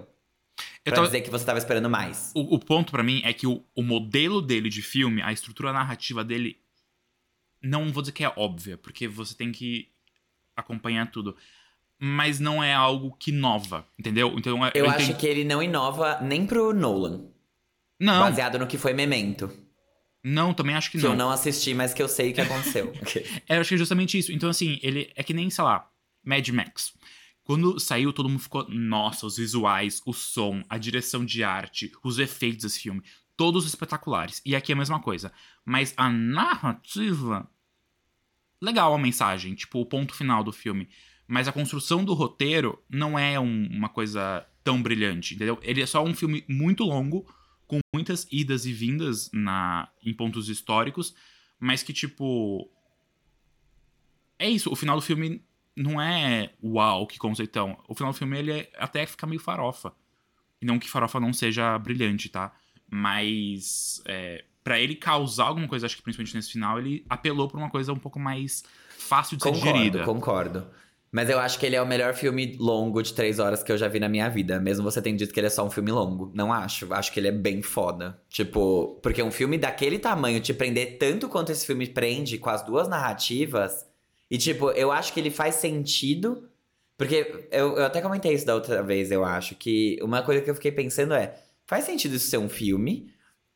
Eu Pra tava- dizer que você tava esperando mais. O, o ponto pra mim é que o, o modelo dele de filme, a estrutura narrativa dele, não vou dizer que é óbvia, porque você tem que acompanhar tudo. Mas não é algo que inova, entendeu? Então Eu, acho entendo- que ele não inova nem pro Nolan. Não, Baseado no que foi Memento. não, também acho que Que não. eu não assisti, mas que eu sei que aconteceu. É, eu acho que é justamente isso. Então, assim, ele é que nem, sei lá, Mad Max. Quando saiu, todo mundo ficou, nossa, os visuais, o som, a direção de arte, os efeitos desse filme, todos espetaculares. E aqui é a mesma coisa. Mas a narrativa. Legal a mensagem, tipo, o ponto final do filme. Mas a construção do roteiro não é um- uma coisa tão brilhante, entendeu? Ele é só um filme muito longo, com muitas idas e vindas na, em pontos históricos, mas que, tipo. É isso, o final do filme não é uau, que conceitão. O final do filme ele é, até fica meio farofa. E não que farofa não seja brilhante, tá? Mas é, para ele causar alguma coisa, acho que principalmente nesse final, ele apelou pra uma coisa um pouco mais fácil de ser concordo, digerida. concordo. Mas eu acho que ele é o melhor filme longo de três horas que eu já vi na minha vida. Mesmo você tendo dito que ele é só um filme longo. Não acho. Acho que ele é bem foda. Tipo, porque um filme daquele tamanho te prender tanto quanto esse filme prende, com as duas narrativas. E, tipo, eu acho que ele faz sentido. Porque eu, eu até comentei isso da outra vez, eu acho. Que uma coisa que eu fiquei pensando é: faz sentido isso ser um filme?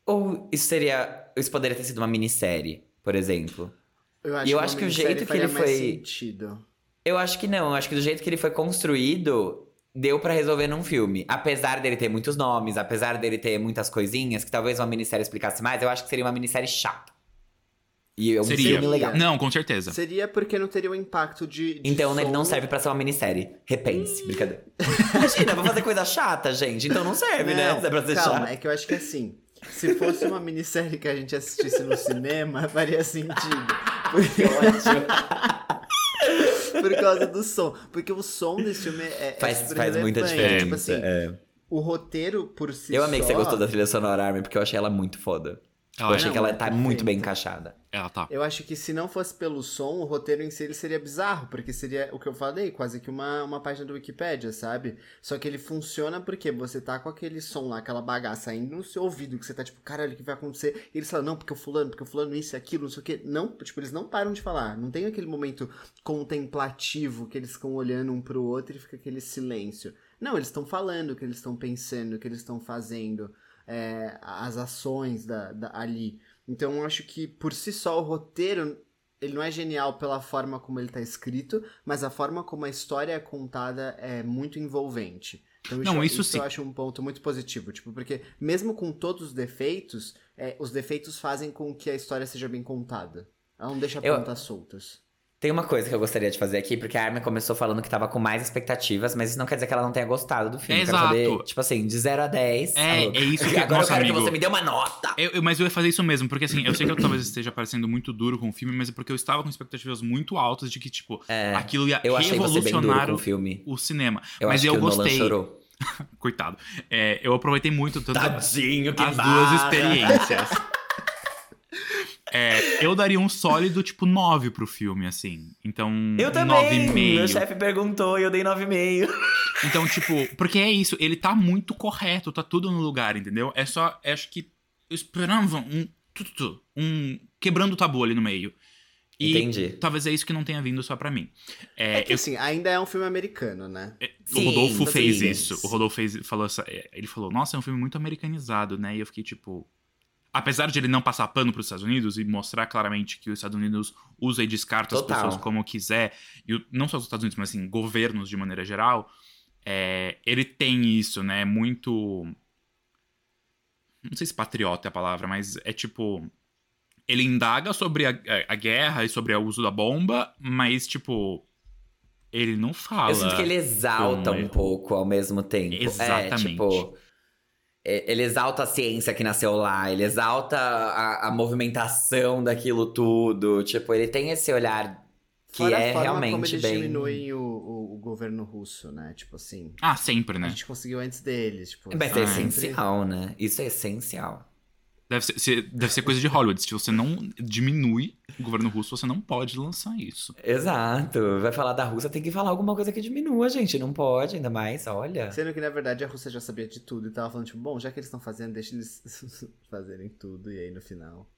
Ou isso seria. Isso poderia ter sido uma minissérie, por exemplo? Eu E eu acho que o jeito que ele foi- sentido. Eu acho que não. Eu acho que do jeito que ele foi construído, deu pra resolver num filme. Apesar dele ter muitos nomes, apesar dele ter muitas coisinhas, que talvez uma minissérie explicasse mais, eu acho que seria uma minissérie chata. E é um Seria. filme legal. Não, com certeza. Seria porque não teria o impacto de. de Então ele som. não serve pra ser uma minissérie. Repense, brincadeira. Imagina, vou fazer coisa chata, gente. Então não serve, né? Não, Se é pra ser calma, chato. é que eu acho que assim. Se fosse uma minissérie que a gente assistisse no cinema, faria sentido. Porque, por causa do som. Porque o som desse filme é. é Faz, super faz muita diferença. Tipo assim, é. o roteiro por si Eu amei que você só- gostou da trilha sonora, Armin, porque eu achei ela muito foda. eu Ela, achei não, que ela é tá muito bem encaixada. Ela tá. Eu acho que se não fosse pelo som, o roteiro em si ele seria bizarro, porque seria o que eu falei, quase que uma, uma página do Wikipedia, sabe? Só que ele funciona porque você tá com aquele som lá, aquela bagaça indo no seu ouvido, que você tá tipo, caralho, o que vai acontecer? E eles falam, não, porque o fulano, porque o fulano isso e aquilo, não sei o quê. Não, tipo, eles não param de falar. Não tem aquele momento contemplativo que eles ficam olhando um pro outro e fica aquele silêncio. Não, eles estão falando o que eles estão pensando, o que eles estão fazendo, é, as ações da, da- ali. Então eu acho que por si só o roteiro ele não é genial pela forma como ele tá escrito, mas a forma como a história é contada é muito envolvente. Então Não, isso sim. eu acho um ponto muito positivo, tipo, porque mesmo com todos os defeitos, é, os defeitos fazem com que a história seja bem contada. Ela não deixa Eu- pontas soltas. Tem uma coisa que eu gostaria de fazer aqui, porque a Armin começou falando que tava com mais expectativas, mas isso não quer dizer que ela não tenha gostado do filme. É, exato. saber, tipo assim, de 0 a 10. É, alô. é isso que- Agora nossa, eu quero que amigo. você me dê uma nota. Eu- eu- mas eu ia fazer isso mesmo, porque assim, eu sei que eu talvez esteja parecendo muito duro com o filme, mas é porque eu estava com expectativas muito altas de que, tipo, É, aquilo ia eu revolucionar o filme. o cinema. Eu mas acho eu que gostei. chorou. Coitado. É, eu aproveitei muito tanto Tadinho, que as barra. duas experiências. É, eu daria um sólido, tipo, 9 pro filme, assim. Então, Eu também. 9,5. Meu chefe perguntou e eu dei 9,5. Então, tipo, porque é isso, ele tá muito correto, tá tudo no lugar, entendeu? É só, acho que eu esperava um, um quebrando o tabu ali no meio. E Entendi. talvez é isso que não tenha vindo só pra mim. É, É que eu- assim, ainda é um filme americano, né? é, Sim, o Rodolfo sim. fez isso. O Rodolfo fez, falou essa, é, ele falou, nossa, é um filme muito americanizado, né? E eu fiquei tipo, apesar de ele não passar pano pros Estados Unidos e mostrar claramente que os Estados Unidos usa e descarta Total. as pessoas como quiser, e não só os Estados Unidos, mas assim, governos de maneira geral, é, ele tem isso, né? Muito. Não sei se patriota é a palavra, mas é tipo. Ele indaga sobre a, a- guerra e sobre o uso da bomba, mas, tipo. Ele não fala. Eu sinto que ele exalta um é. pouco ao mesmo tempo. É, Exatamente. tipo. É, Ele exalta a ciência que nasceu lá, ele exalta a, a movimentação daquilo tudo. Tipo, ele tem esse olhar que Fora é a forma como realmente eles bem. diminuem o, o, o governo russo, né? Tipo assim. Ah, sempre, A né? gente conseguiu antes deles. Tipo, Mas é Ah, sempre- essencial, né? Isso é essencial. Deve ser, se- deve ser coisa de Hollywood. Se você não diminui o governo russo, você não pode lançar isso. Exato. Vai falar da Rússia, tem que falar alguma coisa que diminua, gente. Não pode, ainda mais, olha. Sendo que, na verdade, a Rússia já sabia de tudo e tava falando, tipo, bom, já que eles estão fazendo, deixa eles fazerem tudo. E aí, no final,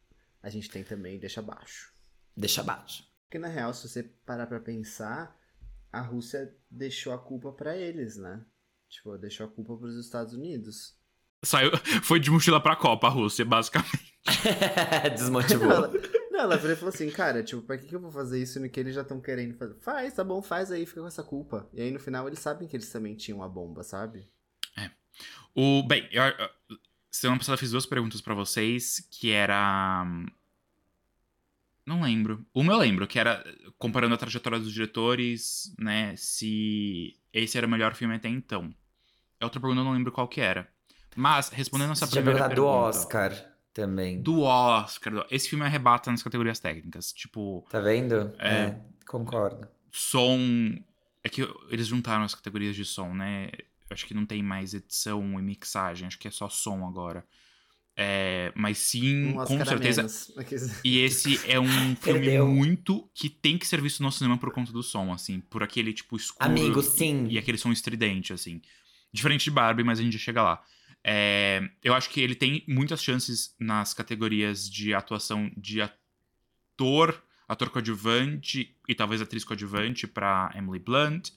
a gente tem também, deixa abaixo. Deixa abaixo. Porque, na real, se você parar pra pensar, a Rússia deixou a culpa pra eles, né? Tipo, deixou a culpa pros Estados Unidos. Saiu, foi de mochila pra Copa, a Rússia, basicamente. Desmotivou. Ela, não, ela virou e falou assim, cara, tipo, pra que, que eu vou fazer isso no que eles já estão querendo fazer? Faz, tá bom, faz aí, fica com essa culpa. E aí, no final, eles sabem que eles também tinham a bomba, sabe? O, bem, eu, eu- semana passada eu fiz duas perguntas pra vocês, que era... Não lembro. Uma eu lembro, que era comparando a trajetória dos diretores, né, se esse era o melhor filme até então. A outra pergunta eu não lembro qual que era. Mas, respondendo essa Você tinha primeira perguntado do pergunta... Oscar também. Do Oscar. Esse filme arrebata nas categorias técnicas. Tipo, Tá vendo? É. concordo. som. É que eles juntaram as categorias de som, né? Acho que não tem mais edição e mixagem, acho que é só som agora. É, mas sim, Um com a certeza. E esse é um filme Perdeu. muito que tem que ser visto no cinema por conta do som, assim, por aquele tipo escuro Amigo, sim. e aquele som estridente, assim. Diferente de Barbie, mas a gente já chega lá. É, eu acho que ele tem muitas chances nas categorias de atuação de ator, ator coadjuvante e talvez atriz coadjuvante pra Emily Blunt.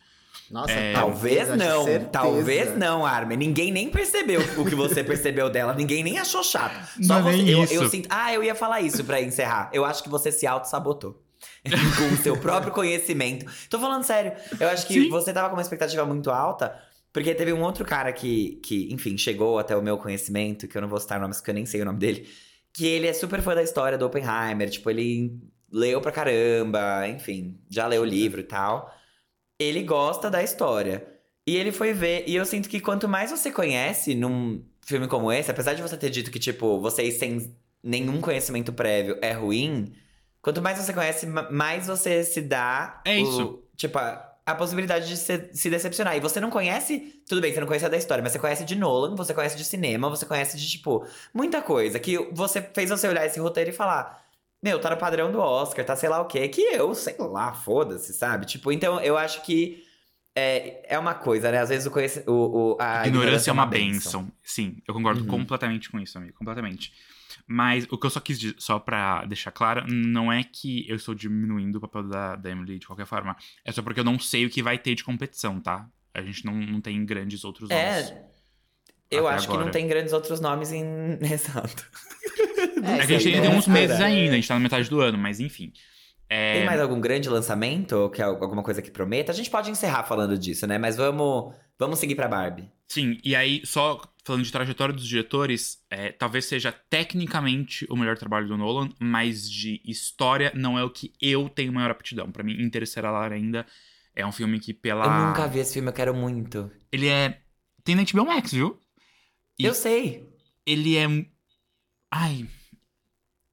Nossa, É, Talvez não, talvez não, Armin. Ninguém nem percebeu o que você percebeu dela, ninguém nem achou chato. Não Só é você. nem eu, isso. eu sinto. Ah, eu ia falar isso pra encerrar. Eu acho que você se auto-sabotou. com o seu próprio conhecimento. Tô falando sério. Eu acho que Sim. você tava com uma expectativa muito alta. Porque teve um outro cara que, que, enfim, chegou até o meu conhecimento, que eu não vou citar nomes porque eu nem sei o nome dele. Que ele é super fã da história do Oppenheimer. Tipo, ele leu pra caramba, enfim, já leu o livro e tal. Ele gosta da história. E ele foi ver. E eu sinto que quanto mais você conhece num filme como esse, apesar de você ter dito que, tipo, vocês sem nenhum conhecimento prévio é ruim, quanto mais você conhece, ma- mais você se dá. É o- isso. tipo, a, a possibilidade de se, se decepcionar. E você não conhece. Tudo bem, você não conhece da história, mas você conhece de Nolan, você conhece de cinema, você conhece de, tipo, muita coisa. Que você fez você olhar esse roteiro e falar. Meu, tá no padrão do Oscar, tá sei lá o quê. Que eu, sei lá, foda-se, sabe? Tipo, então eu acho que é, é uma coisa, né? Às vezes o, conhece, o, o a ignorância é uma bênção. benção. Sim, eu concordo Uhum. completamente com isso, amigo. Completamente. Mas o que eu só quis, dizer, só pra deixar claro, não é que eu estou diminuindo o papel da, da Emily de qualquer forma. É só porque eu não sei o que vai ter de competição, tá? A gente não, não tem grandes outros nomes. É. Eu acho que agora. não tem grandes outros nomes em. Exato. É que a gente tem né? uns meses ainda, a gente tá na metade do ano, mas enfim. É, Tem mais algum grande lançamento? Ou que é alguma coisa que prometa? A gente pode encerrar falando disso, né? Mas vamos, vamos seguir pra Barbie. Sim, e aí, só falando de trajetória dos diretores, é, talvez seja tecnicamente o melhor trabalho do Nolan, mas de história não é o que eu tenho maior aptidão. Pra mim, Interestelar ainda é um filme que pela... Eu nunca vi esse filme, eu quero muito. Ele é... Tem na HBO Max, viu? E- Eu sei. Ele é... Ai...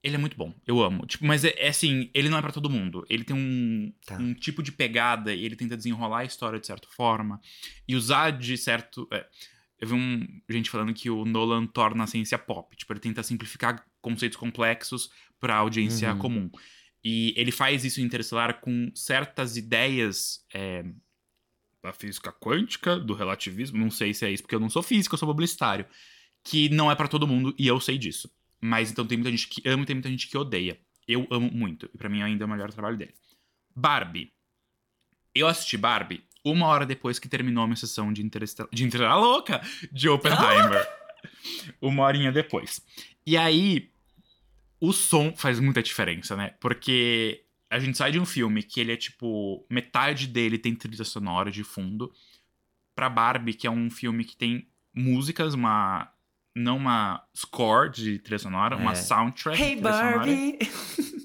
Ele é muito bom, eu amo. Tipo, mas é, é assim, ele não é pra todo mundo. Ele tem um, Tá. um tipo de pegada e ele tenta desenrolar a história de certa forma e usar de certo. é, eu vi um, gente falando que o Nolan torna a ciência pop. Tipo, ele tenta simplificar conceitos complexos pra audiência Uhum. comum. E ele faz isso em Interestelar com certas ideias é, da física quântica, do relativismo. Não sei se é isso, porque eu não sou físico, eu sou publicitário. Que não é pra todo mundo e eu sei disso. Mas então tem muita gente que ama e tem muita gente que odeia. Eu amo muito. E pra mim ainda é o melhor trabalho dele. Barbie. Eu assisti Barbie uma hora depois que terminou a minha sessão de Interestelar. De Interestelar louca! De Oppenheimer. uma horinha depois. E aí, o som faz muita diferença, né? Porque a gente sai de um filme que ele é tipo. Metade dele tem trilha sonora de fundo. Pra Barbie, que é um filme que tem músicas, uma. Não uma score de trilha sonora, uma É. soundtrack de Hey trilha sonora.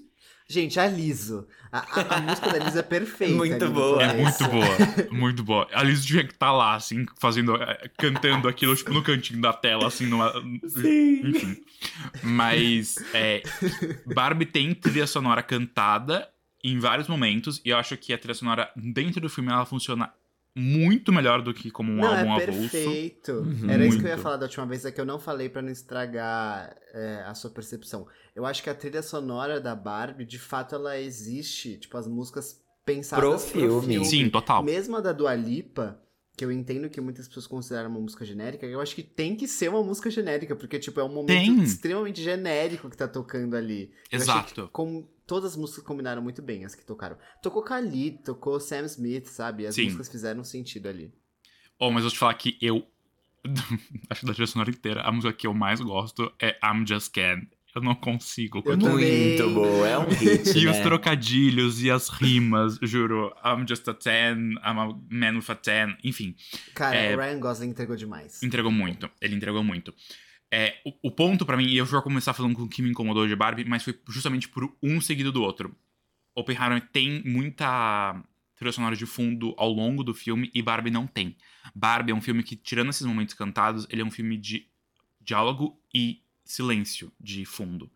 Gente, a Liso. A, a- a música da Liso é perfeita. Muito boa. É muito boa, muito boa. A Liz tinha que estar lá, assim, fazendo, eh, cantando aquilo, tipo, no cantinho da tela, assim, numa... Sim. enfim. Mas, é, Barbie tem trilha sonora cantada em vários momentos, e eu acho que a trilha sonora dentro do filme, ela funciona muito melhor do que como um não, álbum é avulso. perfeito. Uhum. Era isso que eu ia falar da última vez, é que eu não falei pra não estragar é, a sua percepção. Eu acho que a trilha sonora da Barbie, de fato, ela existe, tipo, as músicas pensadas Pro pro, filme. filme. Sim, total. Mesmo a da Dua Lipa, que eu entendo que muitas pessoas consideram uma música genérica, eu acho que tem que ser uma música genérica, porque, tipo, é um momento Tem. extremamente genérico que tá tocando ali. Eu achei que Exato. Todas as músicas combinaram muito bem, as que tocaram. Tocou Khalid, tocou Sam Smith, sabe? As Sim. músicas fizeram sentido ali. Oh, mas eu vou te falar que eu. Acho que da trilha sonora inteira, a música que eu mais gosto é I'm Just Can. Eu não consigo. Eu. Muito boa, é um hit, E né? os trocadilhos e as rimas, juro. I'm just a 10, I'm a man with a 10. Enfim, Cara, É. o Ryan Gosling entregou demais. entregou muito. Ele entregou muito. É, o, o ponto pra mim, e eu já vou começar falando com o que me incomodou de Barbie, mas foi justamente por um seguido do outro. Oppenheimer tem muita trilha sonora de fundo ao longo do filme e Barbie não tem. Barbie é um filme que, tirando esses momentos cantados, ele é um filme de diálogo e silêncio de fundo.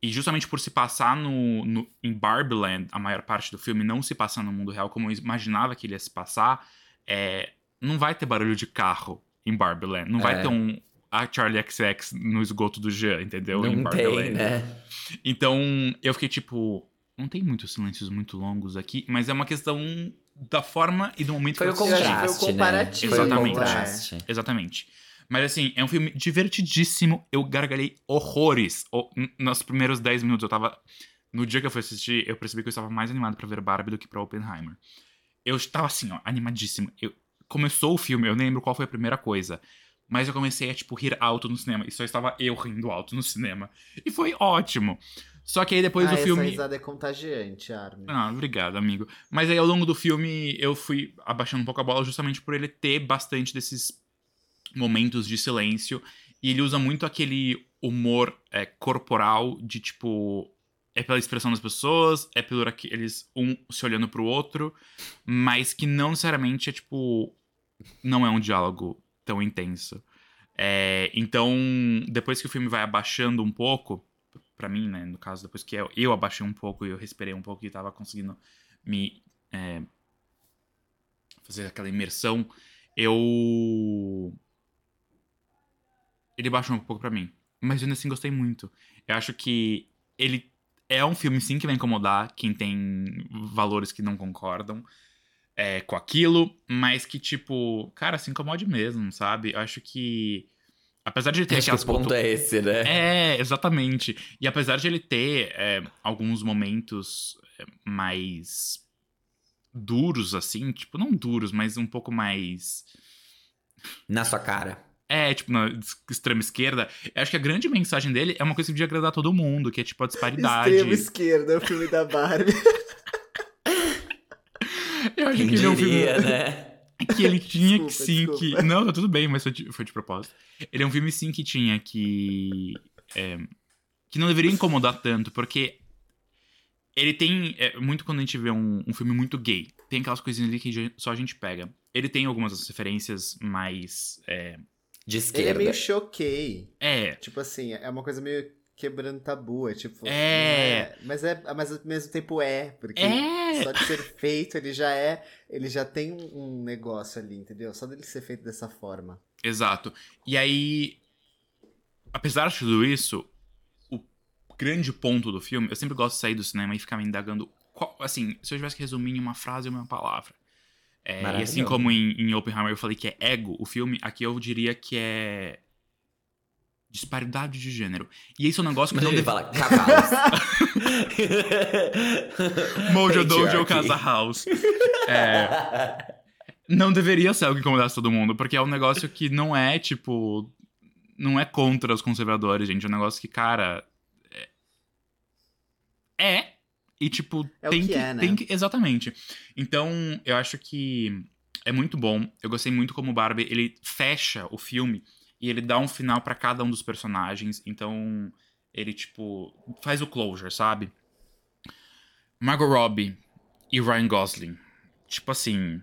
E justamente por se passar no, no, em Barbieland, a maior parte do filme não se passar no mundo real como eu imaginava que ele ia se passar, é, não vai ter barulho de carro em Barbieland. Não vai É. ter um a Charlie XX no esgoto do Jean, entendeu? em Não tem, Barbieland. né? Então, eu fiquei tipo, não tem muitos silêncios muito longos aqui, mas é uma questão da forma e do momento Foi que eu assisti. contraste. Foi o né? comparativo, Foi o Exatamente. contraste. Exatamente. Mas assim, é um filme divertidíssimo. Eu gargalhei horrores. Nos primeiros 10 minutos eu tava. No dia que eu fui assistir, eu percebi que eu estava mais animado pra ver Barbie do que pra Oppenheimer. Eu estava assim, ó, animadíssimo. Eu... Começou o filme, eu nem lembro qual foi a primeira coisa. Mas eu comecei a, tipo, rir alto no cinema. E só estava eu rindo alto no cinema. E foi ótimo. Só que aí depois ah, do essa filme. risada é contagiante, Armin. Ah, obrigado, amigo. Mas aí ao longo do filme eu fui abaixando um pouco a bola justamente por ele ter bastante desses momentos de silêncio. E ele usa muito aquele humor é, corporal de tipo. É pela expressão das pessoas, é pelo eles um se olhando pro outro, mas que não necessariamente é tipo. Não é um diálogo tão intenso. É, então, depois que o filme vai abaixando um pouco, pra mim, né, no caso, depois que eu, eu abaixei um pouco e eu respirei um pouco e tava conseguindo me é, fazer aquela imersão, eu ele baixou um pouco pra mim, mas eu ainda assim gostei muito. Eu acho que ele é um filme sim que vai incomodar quem tem valores que não concordam é, com aquilo, mas que tipo, cara, se incomode mesmo, sabe? Eu acho que apesar de ele ter Acho que o ponto pontu- é esse, né? é, exatamente. E apesar de ele ter é, alguns momentos é, mais duros, assim, tipo, não duros, mas um pouco mais. Na sua cara. É, tipo, na extrema esquerda, eu acho que a grande mensagem dele é uma coisa que podia agradar todo mundo, que é tipo a disparidade. Extrema esquerda, o filme da Barbie. Eu acho Quem que ele é um filme. né? que ele tinha que Desculpa, sim desculpa. que. Não, tá tudo bem, mas foi de, foi de propósito. Ele é um filme sim que tinha que. é, que não deveria incomodar tanto, porque ele tem. é, muito quando a gente vê um, um filme muito gay, tem aquelas coisinhas ali que só a gente pega. Ele tem algumas referências mais. É. De Ele é esquerda. meio choquei. é, Tipo assim, é uma coisa meio quebrando tabu. É tipo. É. não Mas é. Mas ao mesmo tempo é. Porque É. só de ser feito, ele já é. Ele já tem um negócio ali, entendeu? Só dele ser feito dessa forma. Exato. E aí, apesar de tudo isso, o grande ponto do filme, eu sempre gosto de sair do cinema e ficar me indagando. qual- assim, se eu tivesse que resumir em uma frase ou uma palavra. É, e assim como em, em Oppenheimer eu falei que é ego, o filme, aqui eu diria que é. Disparidade de gênero. E esse é um negócio que Mas não deve... fala cavalos. Mojo Dojo. Casa House. É, não deveria ser algo que incomodasse todo mundo, porque é um negócio que não é, tipo. Não é contra os conservadores, gente. É um negócio que, cara. É. é e, tipo, É o tem que que. é, né? tem que- exatamente. Então, eu acho que é muito bom. Eu gostei muito como o Barbie, ele fecha o filme e ele dá um final pra cada um dos personagens. Então, ele, tipo, faz o closure, sabe? Margot Robbie e Ryan Gosling. Tipo assim,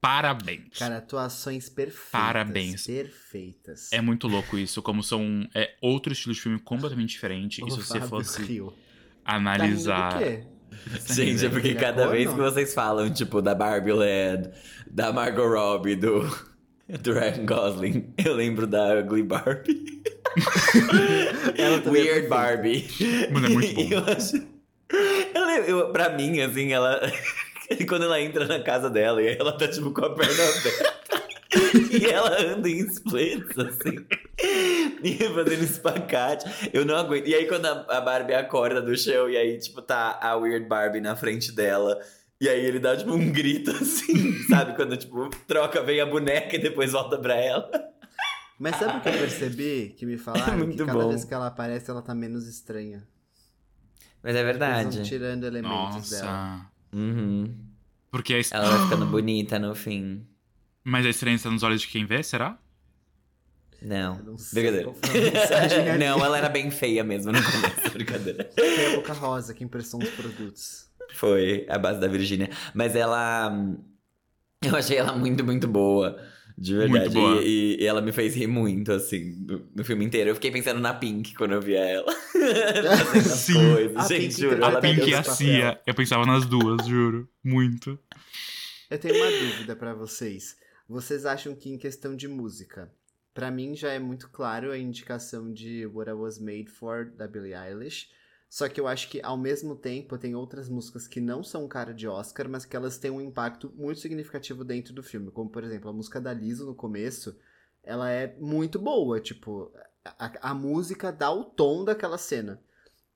parabéns. Cara, atuações perfeitas. Parabéns. Perfeitas. É muito louco isso, como são é outro estilo de filme completamente diferente. E se O você Fábio fosse. Tá do analisar. quê? Gente, é porque cada vez que vocês falam, tipo, da Barbie Land, da Margot Robbie, do, do Ryan Gosling, eu lembro da Ugly Barbie. É Weird. Barbie. Mano, é muito bom. Eu acho... Eu, lembro- eu, pra mim, assim, ela... Quando ela entra na casa dela e ela tá, tipo, com a perna aberta. e ela anda em splits, assim. E fazendo espacate. Eu não aguento. E aí, quando a, a Barbie acorda do chão e aí, tipo, tá a Weird Barbie na frente dela. E aí ele dá, tipo, um grito, assim, sabe? Quando, tipo, troca, vem a boneca e depois volta pra ela. Mas sabe o que eu percebi? Que me falaram? É muito que cada bom. vez que ela aparece, ela tá menos estranha. Mas é Eles verdade. tirando elementos dela. Nossa. Uhum. Porque a Ela vai ficando bonita no fim. Mas a estranha está nos olhos de quem vê, será? Não. Eu não Brincadeira. não, ela era bem feia mesmo no começo, brincadeira. Foi a Boca Rosa que impressou os produtos. Foi a base da Virgínia. Mas ela. Eu achei ela muito, muito boa. De verdade. Muito boa. E, e ela me fez rir muito, assim, no, no filme inteiro. Eu fiquei pensando na Pink quando eu via ela. Sim. coisas. A Gente, Pink juro. A Pink e a Cia. Eu pensava nas duas, juro. Muito. Eu tenho uma dúvida pra vocês. Vocês acham que em questão de música, pra mim já é muito claro a indicação de What I Was Made For da Billie Eilish. Só que eu acho que ao mesmo tempo tem outras músicas que não são cara de Oscar, mas que elas têm um impacto muito significativo dentro do filme. Como por exemplo, a música da Lizzo no começo, ela é muito boa, tipo, a, a música dá o tom daquela cena.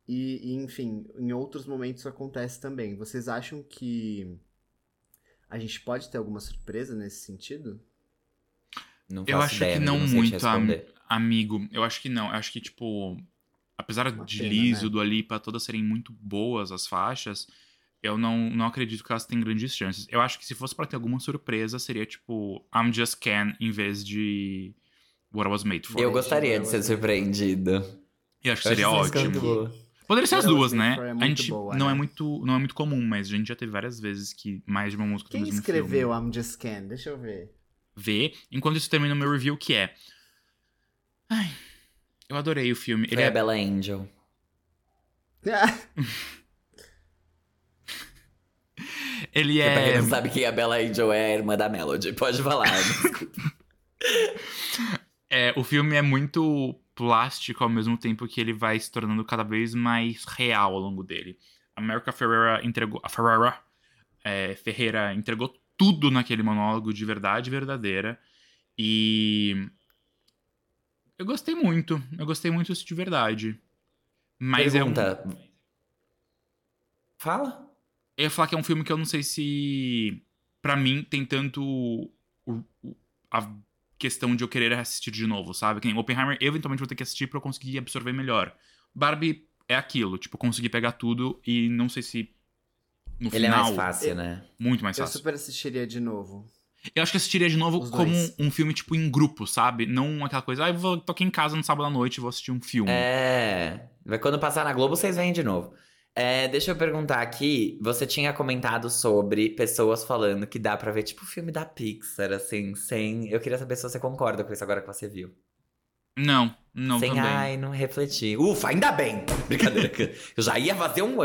E, e, enfim, em outros momentos isso acontece também. Vocês acham que a gente pode ter alguma surpresa nesse sentido? Não Eu acho ideia, que não te muito, responder. Amigo, eu acho que não. Eu acho que, tipo, apesar Uma de pena, Liso, né? do Alipa, todas serem muito boas as faixas, eu não, não acredito que elas tenham grandes chances. Eu acho que se fosse pra ter alguma surpresa, seria tipo I'm Just Can em vez de What I Was Made For. Eu gostaria eu de ser surpreendido. E acho que Eu seria acho ótimo. muito boa. Poderia ser as duas, né? É a gente boa, não né? é muito não é muito comum, mas a gente já teve várias vezes que mais de uma música Quem do mesmo escreveu filme. I'm Just Can? Deixa eu ver. Vê, enquanto isso termina o meu review, que é Ai, eu adorei o filme. Ele Foi a é Bella Angel. ele Que Pra quem é não sabe quem a Bella Angel é, a irmã da Melody. Pode falar. É, o filme é muito plástico ao mesmo tempo que ele vai se tornando cada vez mais real ao longo dele. A America Ferrera entregou. A Ferrera é, Ferreira entregou tudo naquele monólogo de verdade verdadeira. E. Eu gostei muito. Eu gostei muito disso de verdade. Mas é um. Pergunta. Fala. Eu ia falar que é um filme que eu não sei se. Pra mim, tem tanto. o- o- a questão de eu querer assistir de novo, sabe? Que nem Oppenheimer, eu eventualmente vou ter que assistir pra eu conseguir absorver melhor. Barbie é aquilo, tipo, conseguir pegar tudo e não sei se. No Ele é final. mais fácil, né? Muito mais Eu fácil. super assistiria de novo. Eu acho que assistiria de novo Os como dois. um filme, tipo, em grupo, sabe? Não aquela coisa, ah, eu vou, tô aqui em casa no sábado à noite e vou assistir um filme. É. Quando passar na Globo, vocês vêm de novo. É, deixa eu perguntar aqui. Você tinha comentado sobre pessoas falando que dá pra ver, tipo, filme da Pixar, assim, sem. Eu queria saber se você concorda com isso agora que você viu. Não, não sem, também. ai, não refleti. Ufa, ainda bem! Brincadeira. eu já ia fazer um.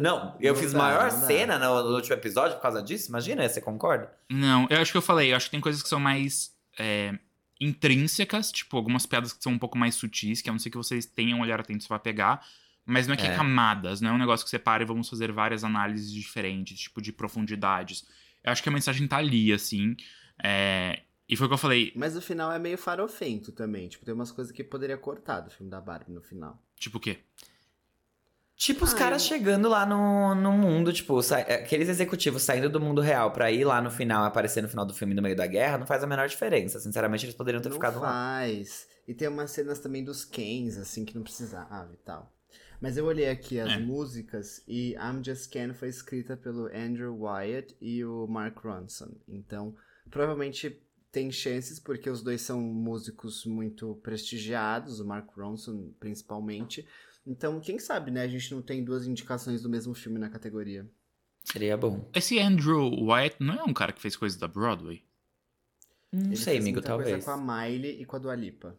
Não, eu Não fiz dá, maior cena no, no último episódio por causa disso. Imagina, você concorda? Não, eu acho que eu falei, eu acho que tem coisas que são mais é, intrínsecas, tipo, algumas piadas que são um pouco mais sutis, que a não ser que vocês tenham um olhar atento, você vai pegar. Mas não é que é. É. camadas, não é um negócio que você para e vamos fazer várias análises diferentes, tipo, de profundidades. Eu acho que a mensagem tá ali, assim. é, E foi o que eu falei, Mas o final é meio farofento também. Tipo, tem umas coisas que poderia cortar do filme da Barbie no final. tipo o quê? Tipo, os Ah, caras eu- chegando lá no, no mundo, tipo, sa- aqueles executivos saindo do mundo real pra ir lá no final, aparecer no final do filme no meio da guerra, não faz a menor diferença. Sinceramente, eles poderiam ter não ficado lá. faz. E tem umas cenas também dos Kens, assim, que não precisava e tal. Mas eu olhei aqui as É. músicas e I'm Just Ken foi escrita pelo Andrew Wyatt e o Mark Ronson. Então, provavelmente tem chances, porque os dois são músicos muito prestigiados, o Mark Ronson principalmente. Então, quem sabe, né? A gente não tem duas indicações do mesmo filme na categoria. Seria bom. Esse Andrew White não é um cara que fez coisas da Broadway? Não Ele sei, fez amigo, muita talvez. coisa com a Miley e com a Dua Lipa.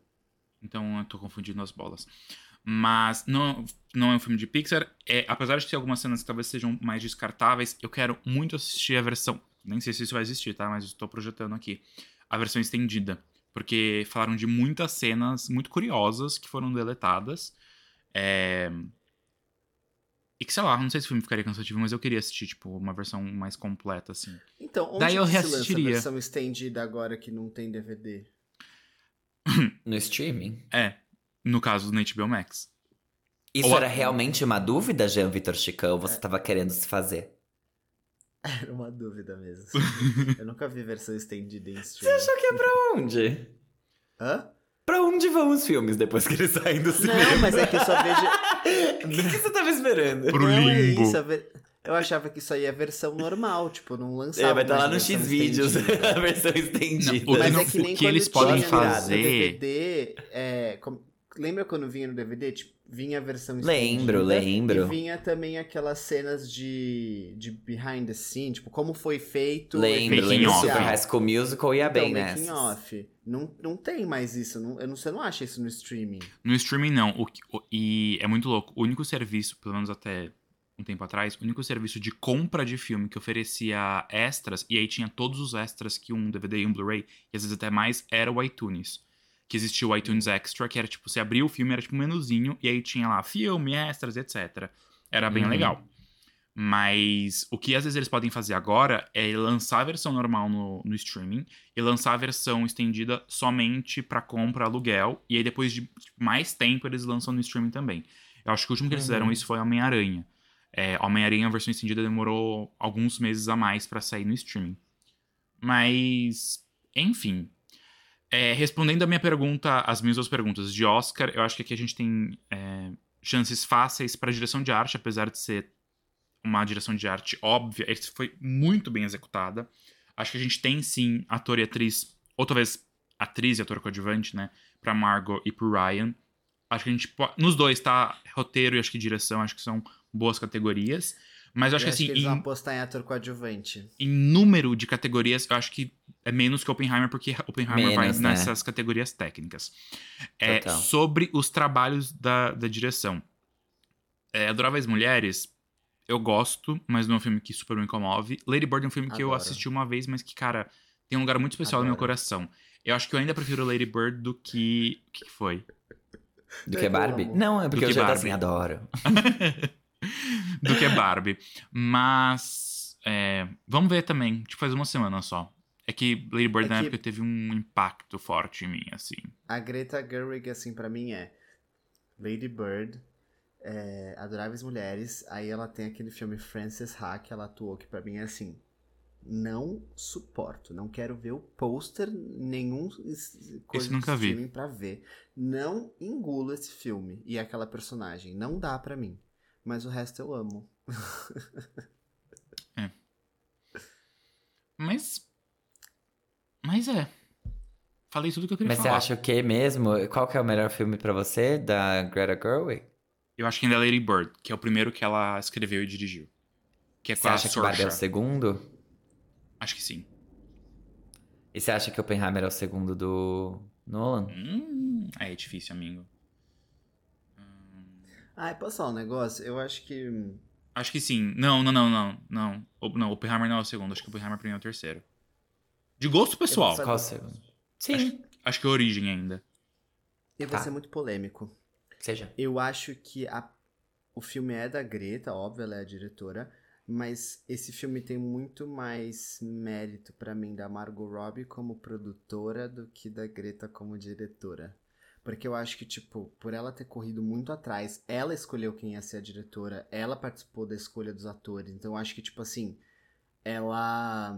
Então eu tô confundindo as bolas. Mas não, não é um filme de Pixar. É, apesar de ter algumas cenas que talvez sejam mais descartáveis, eu quero muito assistir a versão. Nem sei se isso vai existir, tá? Mas estou projetando aqui. A versão estendida. Porque falaram de muitas cenas muito curiosas que foram deletadas. É... E que, sei lá, não sei se o filme ficaria cansativo, mas eu queria assistir, tipo, uma versão mais completa, assim. Então, onde Daí eu que se lança reassistiria. a versão estendida agora que não tem DVD? No streaming. É, no caso do HBO Max. Isso Ou- era realmente uma dúvida, Jean Vitor Chicão? É. Você tava querendo se fazer? Era uma dúvida mesmo. Eu nunca vi versão estendida em streaming. Achou que é pra onde? Hã? Pra onde vão os filmes depois que eles saem do cinema? Não, mas é que eu só vejo. O que, que você tava esperando? Pro não, é limbo. isso, a ver- Eu achava que isso aí é versão normal, tipo, não lançava. É, vai estar lá no X-Vídeos, estendida. a versão estendida. Não, o Mas não- é que nem o que eles podem fazer- DVD, é, com- lembra quando vinha no DVD? Tipo, vinha a versão Lembro, lembro. E vinha também aquelas cenas de, de behind the scene, tipo, como foi feito. Lembro, lembro. Super High School Musical ia então, bem making nessas. off. Não, não tem mais isso. Não, eu não, você não acha isso no streaming. No streaming, não. O o- e é muito louco. O único serviço, pelo menos até um tempo atrás, o único serviço de compra de filme que oferecia extras, e aí tinha todos os extras que um DVD e um Blu-ray, e às vezes até mais, era o iTunes. Que existia o iTunes Extra, que era tipo, você abria o filme, era tipo um menuzinho, e aí tinha lá filme, extras, etc. Era bem Uhum. legal. Mas o que às vezes eles podem fazer agora é lançar a versão normal no, no streaming e lançar a versão estendida somente pra compra aluguel. E aí depois de mais tempo eles lançam no streaming também. Eu acho que o último que eles fizeram Uhum. isso foi Homem-Aranha. É, Homem-Aranha, a versão estendida, demorou alguns meses a mais pra sair no streaming. Mas, enfim. É, respondendo a minha pergunta, as minhas duas perguntas de Oscar, eu acho que aqui a gente tem é, chances fáceis pra direção de arte, apesar de ser uma direção de arte óbvia, esse foi muito bem executada. Acho que a gente tem sim ator e atriz, ou talvez atriz e ator coadjuvante, né, pra Margot e pro Ryan. Acho que a gente pode, nos dois tá roteiro e acho que direção, acho que são boas categorias. Mas eu acho Eu que assim, eles vão em, apostar em ator coadjuvante. em número de categorias, eu acho que é menos que Oppenheimer, porque Oppenheimer vai Menos, né? nessas categorias técnicas. É, Total. sobre os trabalhos da, da direção. É, Adoráveis Mulheres, eu gosto, mas não é um filme que super me comove. Lady Bird é um filme que eu Adoro. assisti uma vez, mas que, cara, tem um lugar muito especial no meu Adoro. coração. Eu acho que eu ainda prefiro Lady Bird do que. O que que foi? Do É que que eu Barbie? Não, é porque eu que já Barbie. assim, adoro. do que Barbie. Mas. é, vamos ver também. Tipo, faz uma semana só. É que Lady Bird É na que- época teve um impacto forte em mim, assim. A Greta Gerwig, assim, pra mim é Lady Bird, é, Adoráveis Mulheres, aí ela tem aquele filme Frances Ha, que ela atuou, que pra mim é assim, não suporto, não quero ver o pôster, nenhum coisa Esse nunca vi. pra ver. Não engulo esse filme e aquela personagem, não dá pra mim. Mas o resto eu amo. Mas. Mas é. Falei tudo que eu queria Mas você falar. acha o que mesmo? Qual que é o melhor filme pra você, da Greta Gerwig? Eu acho que ainda é Lady Bird, que é o primeiro que ela escreveu e dirigiu. Que é Você acha que Barbie é o segundo? Acho que sim. E você acha que Oppenheimer é o segundo do Nolan? Hum, é difícil, amigo. Ai, posso falar um negócio? Eu acho que. Acho que sim. Não, não, não, não. Não, O- não Oppenheimer não é o segundo. Acho que Oppenheimer pra mim é o terceiro. De gosto pessoal. Qual o segundo? Sim. Acho, acho que é Origem ainda. Eu vou Tá. ser muito polêmico. Seja. Eu acho que a- o filme é da Greta, óbvio, ela é a diretora, mas esse filme tem muito mais mérito pra mim da Margot Robbie como produtora do que da Greta como diretora. Porque eu acho que, tipo, por ela ter corrido muito atrás, ela escolheu quem ia ser a diretora, ela participou da escolha dos atores. Então eu acho que, tipo assim, ela.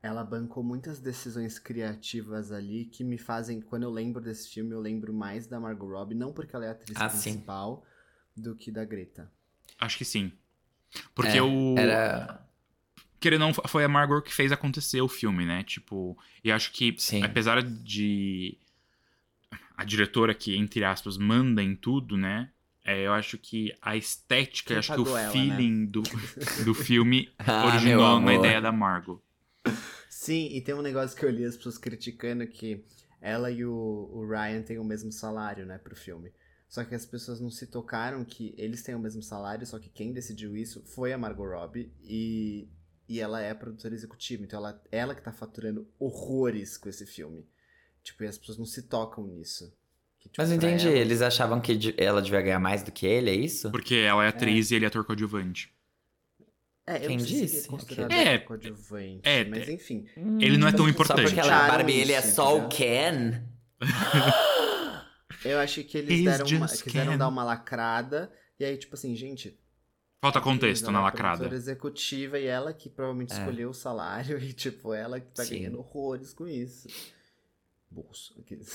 Ela bancou muitas decisões criativas ali que me fazem, quando eu lembro desse filme, eu lembro mais da Margot Robbie, não porque ela é a atriz Ah, sim. principal, do que da Greta. Acho que sim. Porque É, o. Era. Querendo ou não, foi a Margot que fez acontecer o filme, né? Tipo, e acho que, Sim. apesar de a diretora que, entre aspas, manda em tudo, né? É, eu acho que a estética, Quem acho que o ela, feeling do, do filme Ah, originou na ideia da Margot. Sim, e tem um negócio que eu li as pessoas criticando que ela e o, o Ryan têm o mesmo salário, né, pro filme. Só que as pessoas não se tocaram que eles têm o mesmo salário, só que quem decidiu isso foi a Margot Robbie e, e ela é produtora executiva, então ela, ela que tá faturando horrores com esse filme. Tipo, e as pessoas não se tocam nisso. Que, tipo, Mas não entendi, ela- eles achavam que de- ela devia ganhar mais do que ele, é isso? Porque ela é atriz e ele é ator coadjuvante. É, eu Quem não sei se ele disse? é considerado Ok. ator coadjuvante, É, mas enfim. Ele não é tão Só importante. Só porque ela é Tiraram Barbie ele é isso, só o entendeu? Ken? Eu acho que eles He's deram uma, just quiseram Ken. dar uma lacrada, e aí, tipo assim, gente, Falta contexto ela na é a lacrada. executiva e ela que provavelmente É. escolheu o salário e, tipo, ela que tá Sim. ganhando horrores com isso. Bolso. aqueles.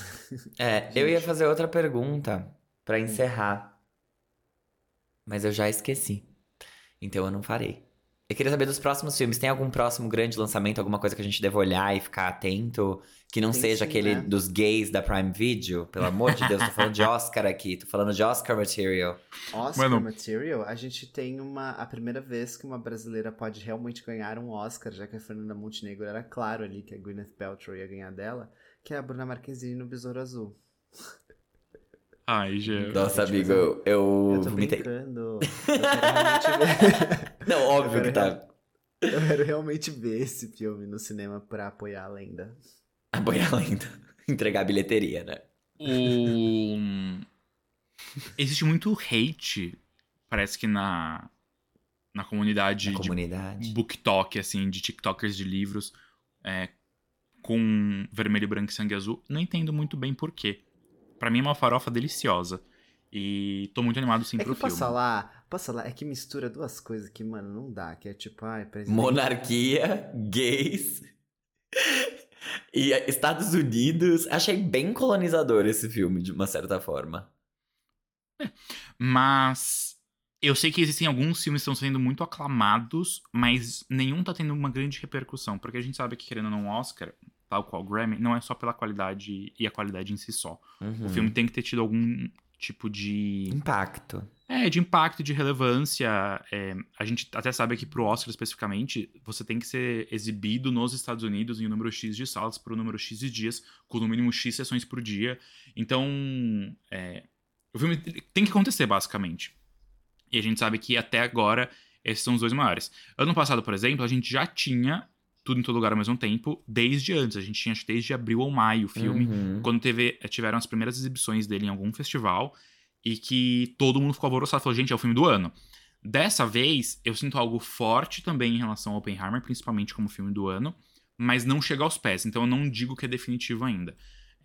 É, eu ia Gente. fazer outra pergunta pra encerrar. Mas eu já esqueci. Então eu não farei. Eu queria saber dos próximos filmes. Tem algum próximo grande lançamento, alguma coisa que a gente deve olhar e ficar atento? Que não Tem seja sim, aquele né? dos gays da Prime Video? Pelo amor de Deus, tô falando de Oscar aqui. Tô falando de Oscar Material. Oscar Mano. Material, a gente tem uma a primeira vez que uma brasileira pode realmente ganhar um Oscar, já que a Fernanda Montenegro era claro ali que a Gwyneth Paltrow ia ganhar dela, que é a Bruna Marquezine no Besouro Azul. Ai, Gê. Nossa, amigo, eu, eu- eu tô vomitei. brincando. Eu quero realmente ver. Não, óbvio Eu que tá. Eu quero realmente ver esse filme no cinema pra apoiar a lenda. Apoiar lenta. Entregar a bilheteria, né? O... Existe muito hate, parece que na, na comunidade Na de comunidade. booktalk, assim, de tiktokers de livros, é, com vermelho, branco e sangue azul. Não entendo muito bem por quê. Pra mim é uma farofa deliciosa. E tô muito animado sim É que pro posso filme. falar, posso falar, é que mistura duas coisas que, mano, não dá, que é tipo, ai, presidente. Monarquia, gays e Estados Unidos. Achei bem colonizador esse filme, de uma certa forma. Mas eu sei que existem alguns filmes que estão sendo muito aclamados, mas nenhum tá tendo uma grande repercussão. Porque a gente sabe que, querendo ou não, o Oscar, tal qual o Grammy, não é só pela qualidade e a qualidade em si só. Uhum. O filme tem que ter tido algum tipo de. Impacto. É, de impacto, de relevância. É, a gente até sabe que pro Oscar especificamente, você tem que ser exibido nos Estados Unidos em um número X de salas por um número X de dias, com no mínimo X sessões por dia. Então, é, o filme tem que acontecer, basicamente. E a gente sabe que até agora, esses são os dois maiores. Ano passado, por exemplo, a gente já tinha tudo em todo lugar ao mesmo tempo, desde antes. A gente tinha acho que desde abril ou maio o filme Uhum. quando teve, tiveram as primeiras exibições dele em algum festival e que todo mundo ficou alvoroçado, falou, gente, é o filme do ano. Dessa vez, eu sinto algo forte também em relação ao Oppenheimer, principalmente como filme do ano, mas não chega aos pés, então eu não digo que é definitivo ainda.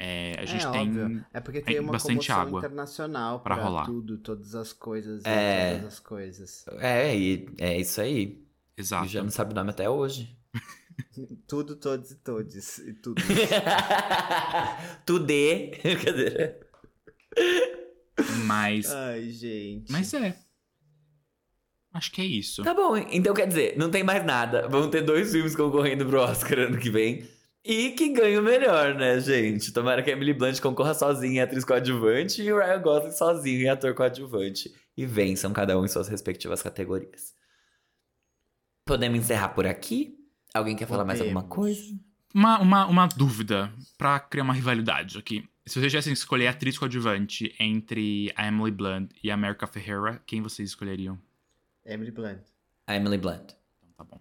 É, a gente é tem... óbvio. É porque tem uma bastante comoção água internacional pra pra, rolar. tudo, todas as coisas, e É. todas as coisas. É, e é isso aí. Exato. E já não sabe o nome até hoje. Tudo, todos e todes. E tudo. Tudê. Mas, Ai, gente. mas é. Acho que é isso. Tá bom, então quer dizer, não tem mais nada. Vão ter dois filmes concorrendo pro Oscar ano que vem. E que ganhe o melhor, né, gente? Tomara que a Emily Blunt concorra sozinha em atriz coadjuvante e o Ryan Gosling sozinho em ator coadjuvante. E vençam cada um em suas respectivas categorias. Podemos encerrar por aqui? Alguém quer falar mais alguma Podemos. coisa? Uma, uma, uma dúvida pra criar uma rivalidade aqui. Se vocês tivessem que escolher atriz coadjuvante entre a Emily Blunt e a America Ferrera, quem vocês escolheriam? Emily Blunt. A Emily Blunt. Então tá bom.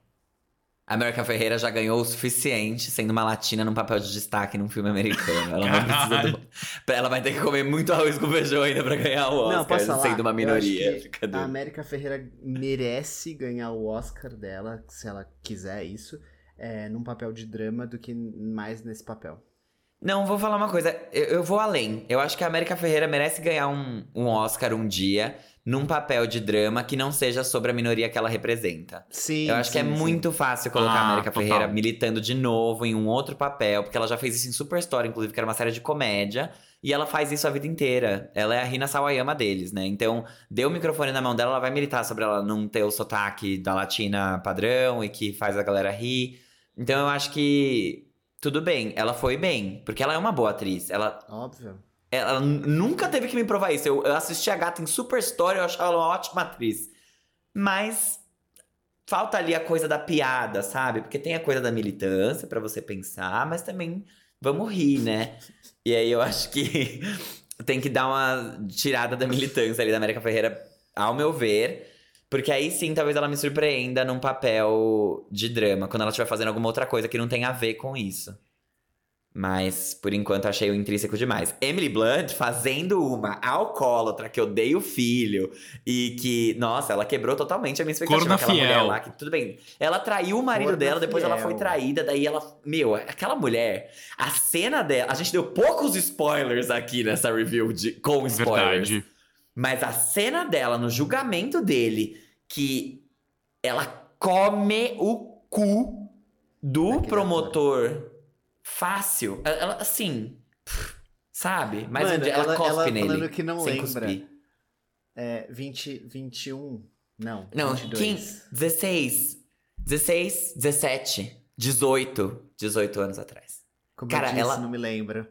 A America Ferreira já ganhou o suficiente sendo uma latina num papel de destaque num filme americano. Ela não precisa do... Ela vai ter que comer muito arroz com feijão ainda pra ganhar o Oscar, Não, posso falar? sendo uma minoria. A América Ferreira merece ganhar o Oscar dela, se ela quiser isso, é, num papel de drama do que mais nesse papel. Não, vou falar uma coisa. Eu, eu vou além. Eu acho que a América Ferreira merece ganhar um, um Oscar um dia num papel de drama que não seja sobre a minoria que ela representa. Sim. Eu acho que é sim, sim. muito fácil colocar Ah, a América total. Ferreira militando de novo em um outro papel, porque ela já fez isso em Superstore, inclusive, que era uma série de comédia, e ela faz isso a vida inteira. Ela é a Rina Sawayama deles, né? Então, deu o microfone na mão dela, ela vai militar sobre ela não ter o sotaque da latina padrão e que faz a galera rir. Então, eu acho que tudo bem, ela foi bem, porque ela é uma boa atriz. Ela Óbvio. Ela nunca teve que me provar isso. Eu, eu assisti a gata em Superstore, eu achava ela uma ótima atriz. Mas falta ali a coisa da piada, sabe? Porque tem a coisa da militância pra você pensar, mas também vamos rir, né? E aí eu acho que tem que dar uma tirada da militância ali da América Ferreira, ao meu ver. Porque aí sim, talvez ela me surpreenda num papel de drama, quando ela estiver fazendo alguma outra coisa que não tem a ver com isso. Mas, por enquanto, achei o intrínseco demais. Emily Blunt fazendo uma alcoólatra que odeia o filho e que, nossa, ela quebrou totalmente a minha expectativa. Corna aquela mulher fiel. lá, que tudo bem. Ela traiu o marido Corna dela, depois ela fiel. foi traída, daí ela. Meu, aquela mulher, a cena dela. A gente deu poucos spoilers aqui nessa review de, com spoilers. Verdade. Mas a cena dela no julgamento dele, que ela come o cu do Daquele promotor fácil. Ela, assim, sabe? Mas Mano, um dia ela, ela- cospe ela nele. falando que não sem lembra. cuspir. É, 20, 21. Não, Não, 22. 15, 16, 16, 17, 18, 18 anos atrás. Como Cara, eu disse, ela- não me lembra.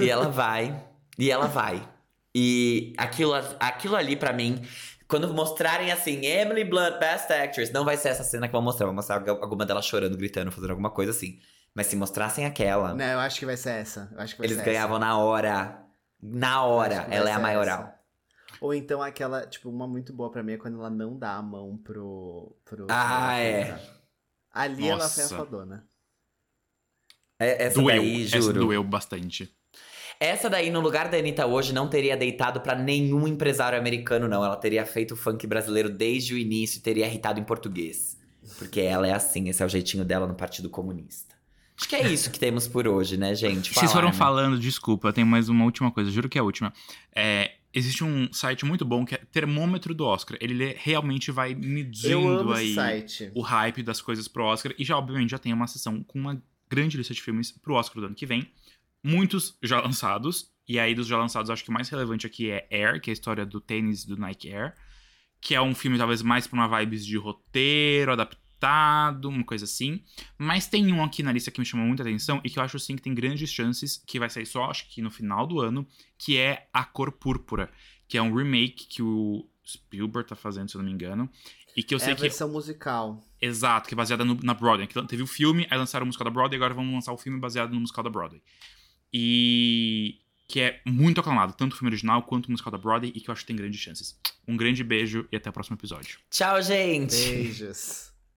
E ela vai, e ela vai. E aquilo, aquilo ali pra mim, quando mostrarem assim, Emily Blunt, Best Actress, não vai ser essa cena que vão mostrar, vão mostrar alguma dela chorando, gritando, fazendo alguma coisa assim. Mas se mostrassem aquela, Não, eu acho que vai ser essa. Eu acho que vai eles ser ganhavam na hora. Na essa. hora, ela é a maioral. essa. Ou então aquela, tipo, uma muito boa pra mim é quando ela não dá a mão pro. pro Ah, é. Ali ela foi a Nossa. fodona. É- Essa Doeu. daí, Essa juro. doeu bastante. Essa daí, no lugar da Anitta hoje, não teria deitado pra nenhum empresário americano, não. Ela teria feito o funk brasileiro desde o início e teria irritado em português. Porque ela é assim, esse é o jeitinho dela no Partido Comunista. Acho que é isso que temos por hoje, né, gente? Vocês foram né? falando, desculpa, tem mais uma última coisa, juro que é a última. É, existe um site muito bom que é Termômetro do Oscar. Ele le- realmente vai Eu medindo aí o hype das coisas pro Oscar. E já, obviamente, já tem uma sessão com uma grande lista de filmes pro Oscar do ano que vem. Muitos já lançados. E aí, dos já lançados, acho que o mais relevante aqui é Air, que é a história do tênis do Nike Air. Que é um filme, talvez, mais pra uma vibes de roteiro, adaptado, uma coisa assim. Mas tem um aqui na lista que me chamou muita atenção e que eu acho, sim, que tem grandes chances, que vai sair só, acho que no final do ano, que é A Cor Púrpura. Que é um remake que o Spielberg tá fazendo, se eu não me engano. E que eu é sei a que versão musical. Exato, que é baseada no- na Broadway. Que teve o filme, aí lançaram o musical da Broadway, agora vamos lançar o filme baseado no musical da Broadway. E que é muito aclamado, tanto o filme original quanto o musical da Broadway, e que eu acho que tem grandes chances. Um grande beijo e até o próximo episódio. Tchau, gente! Beijos.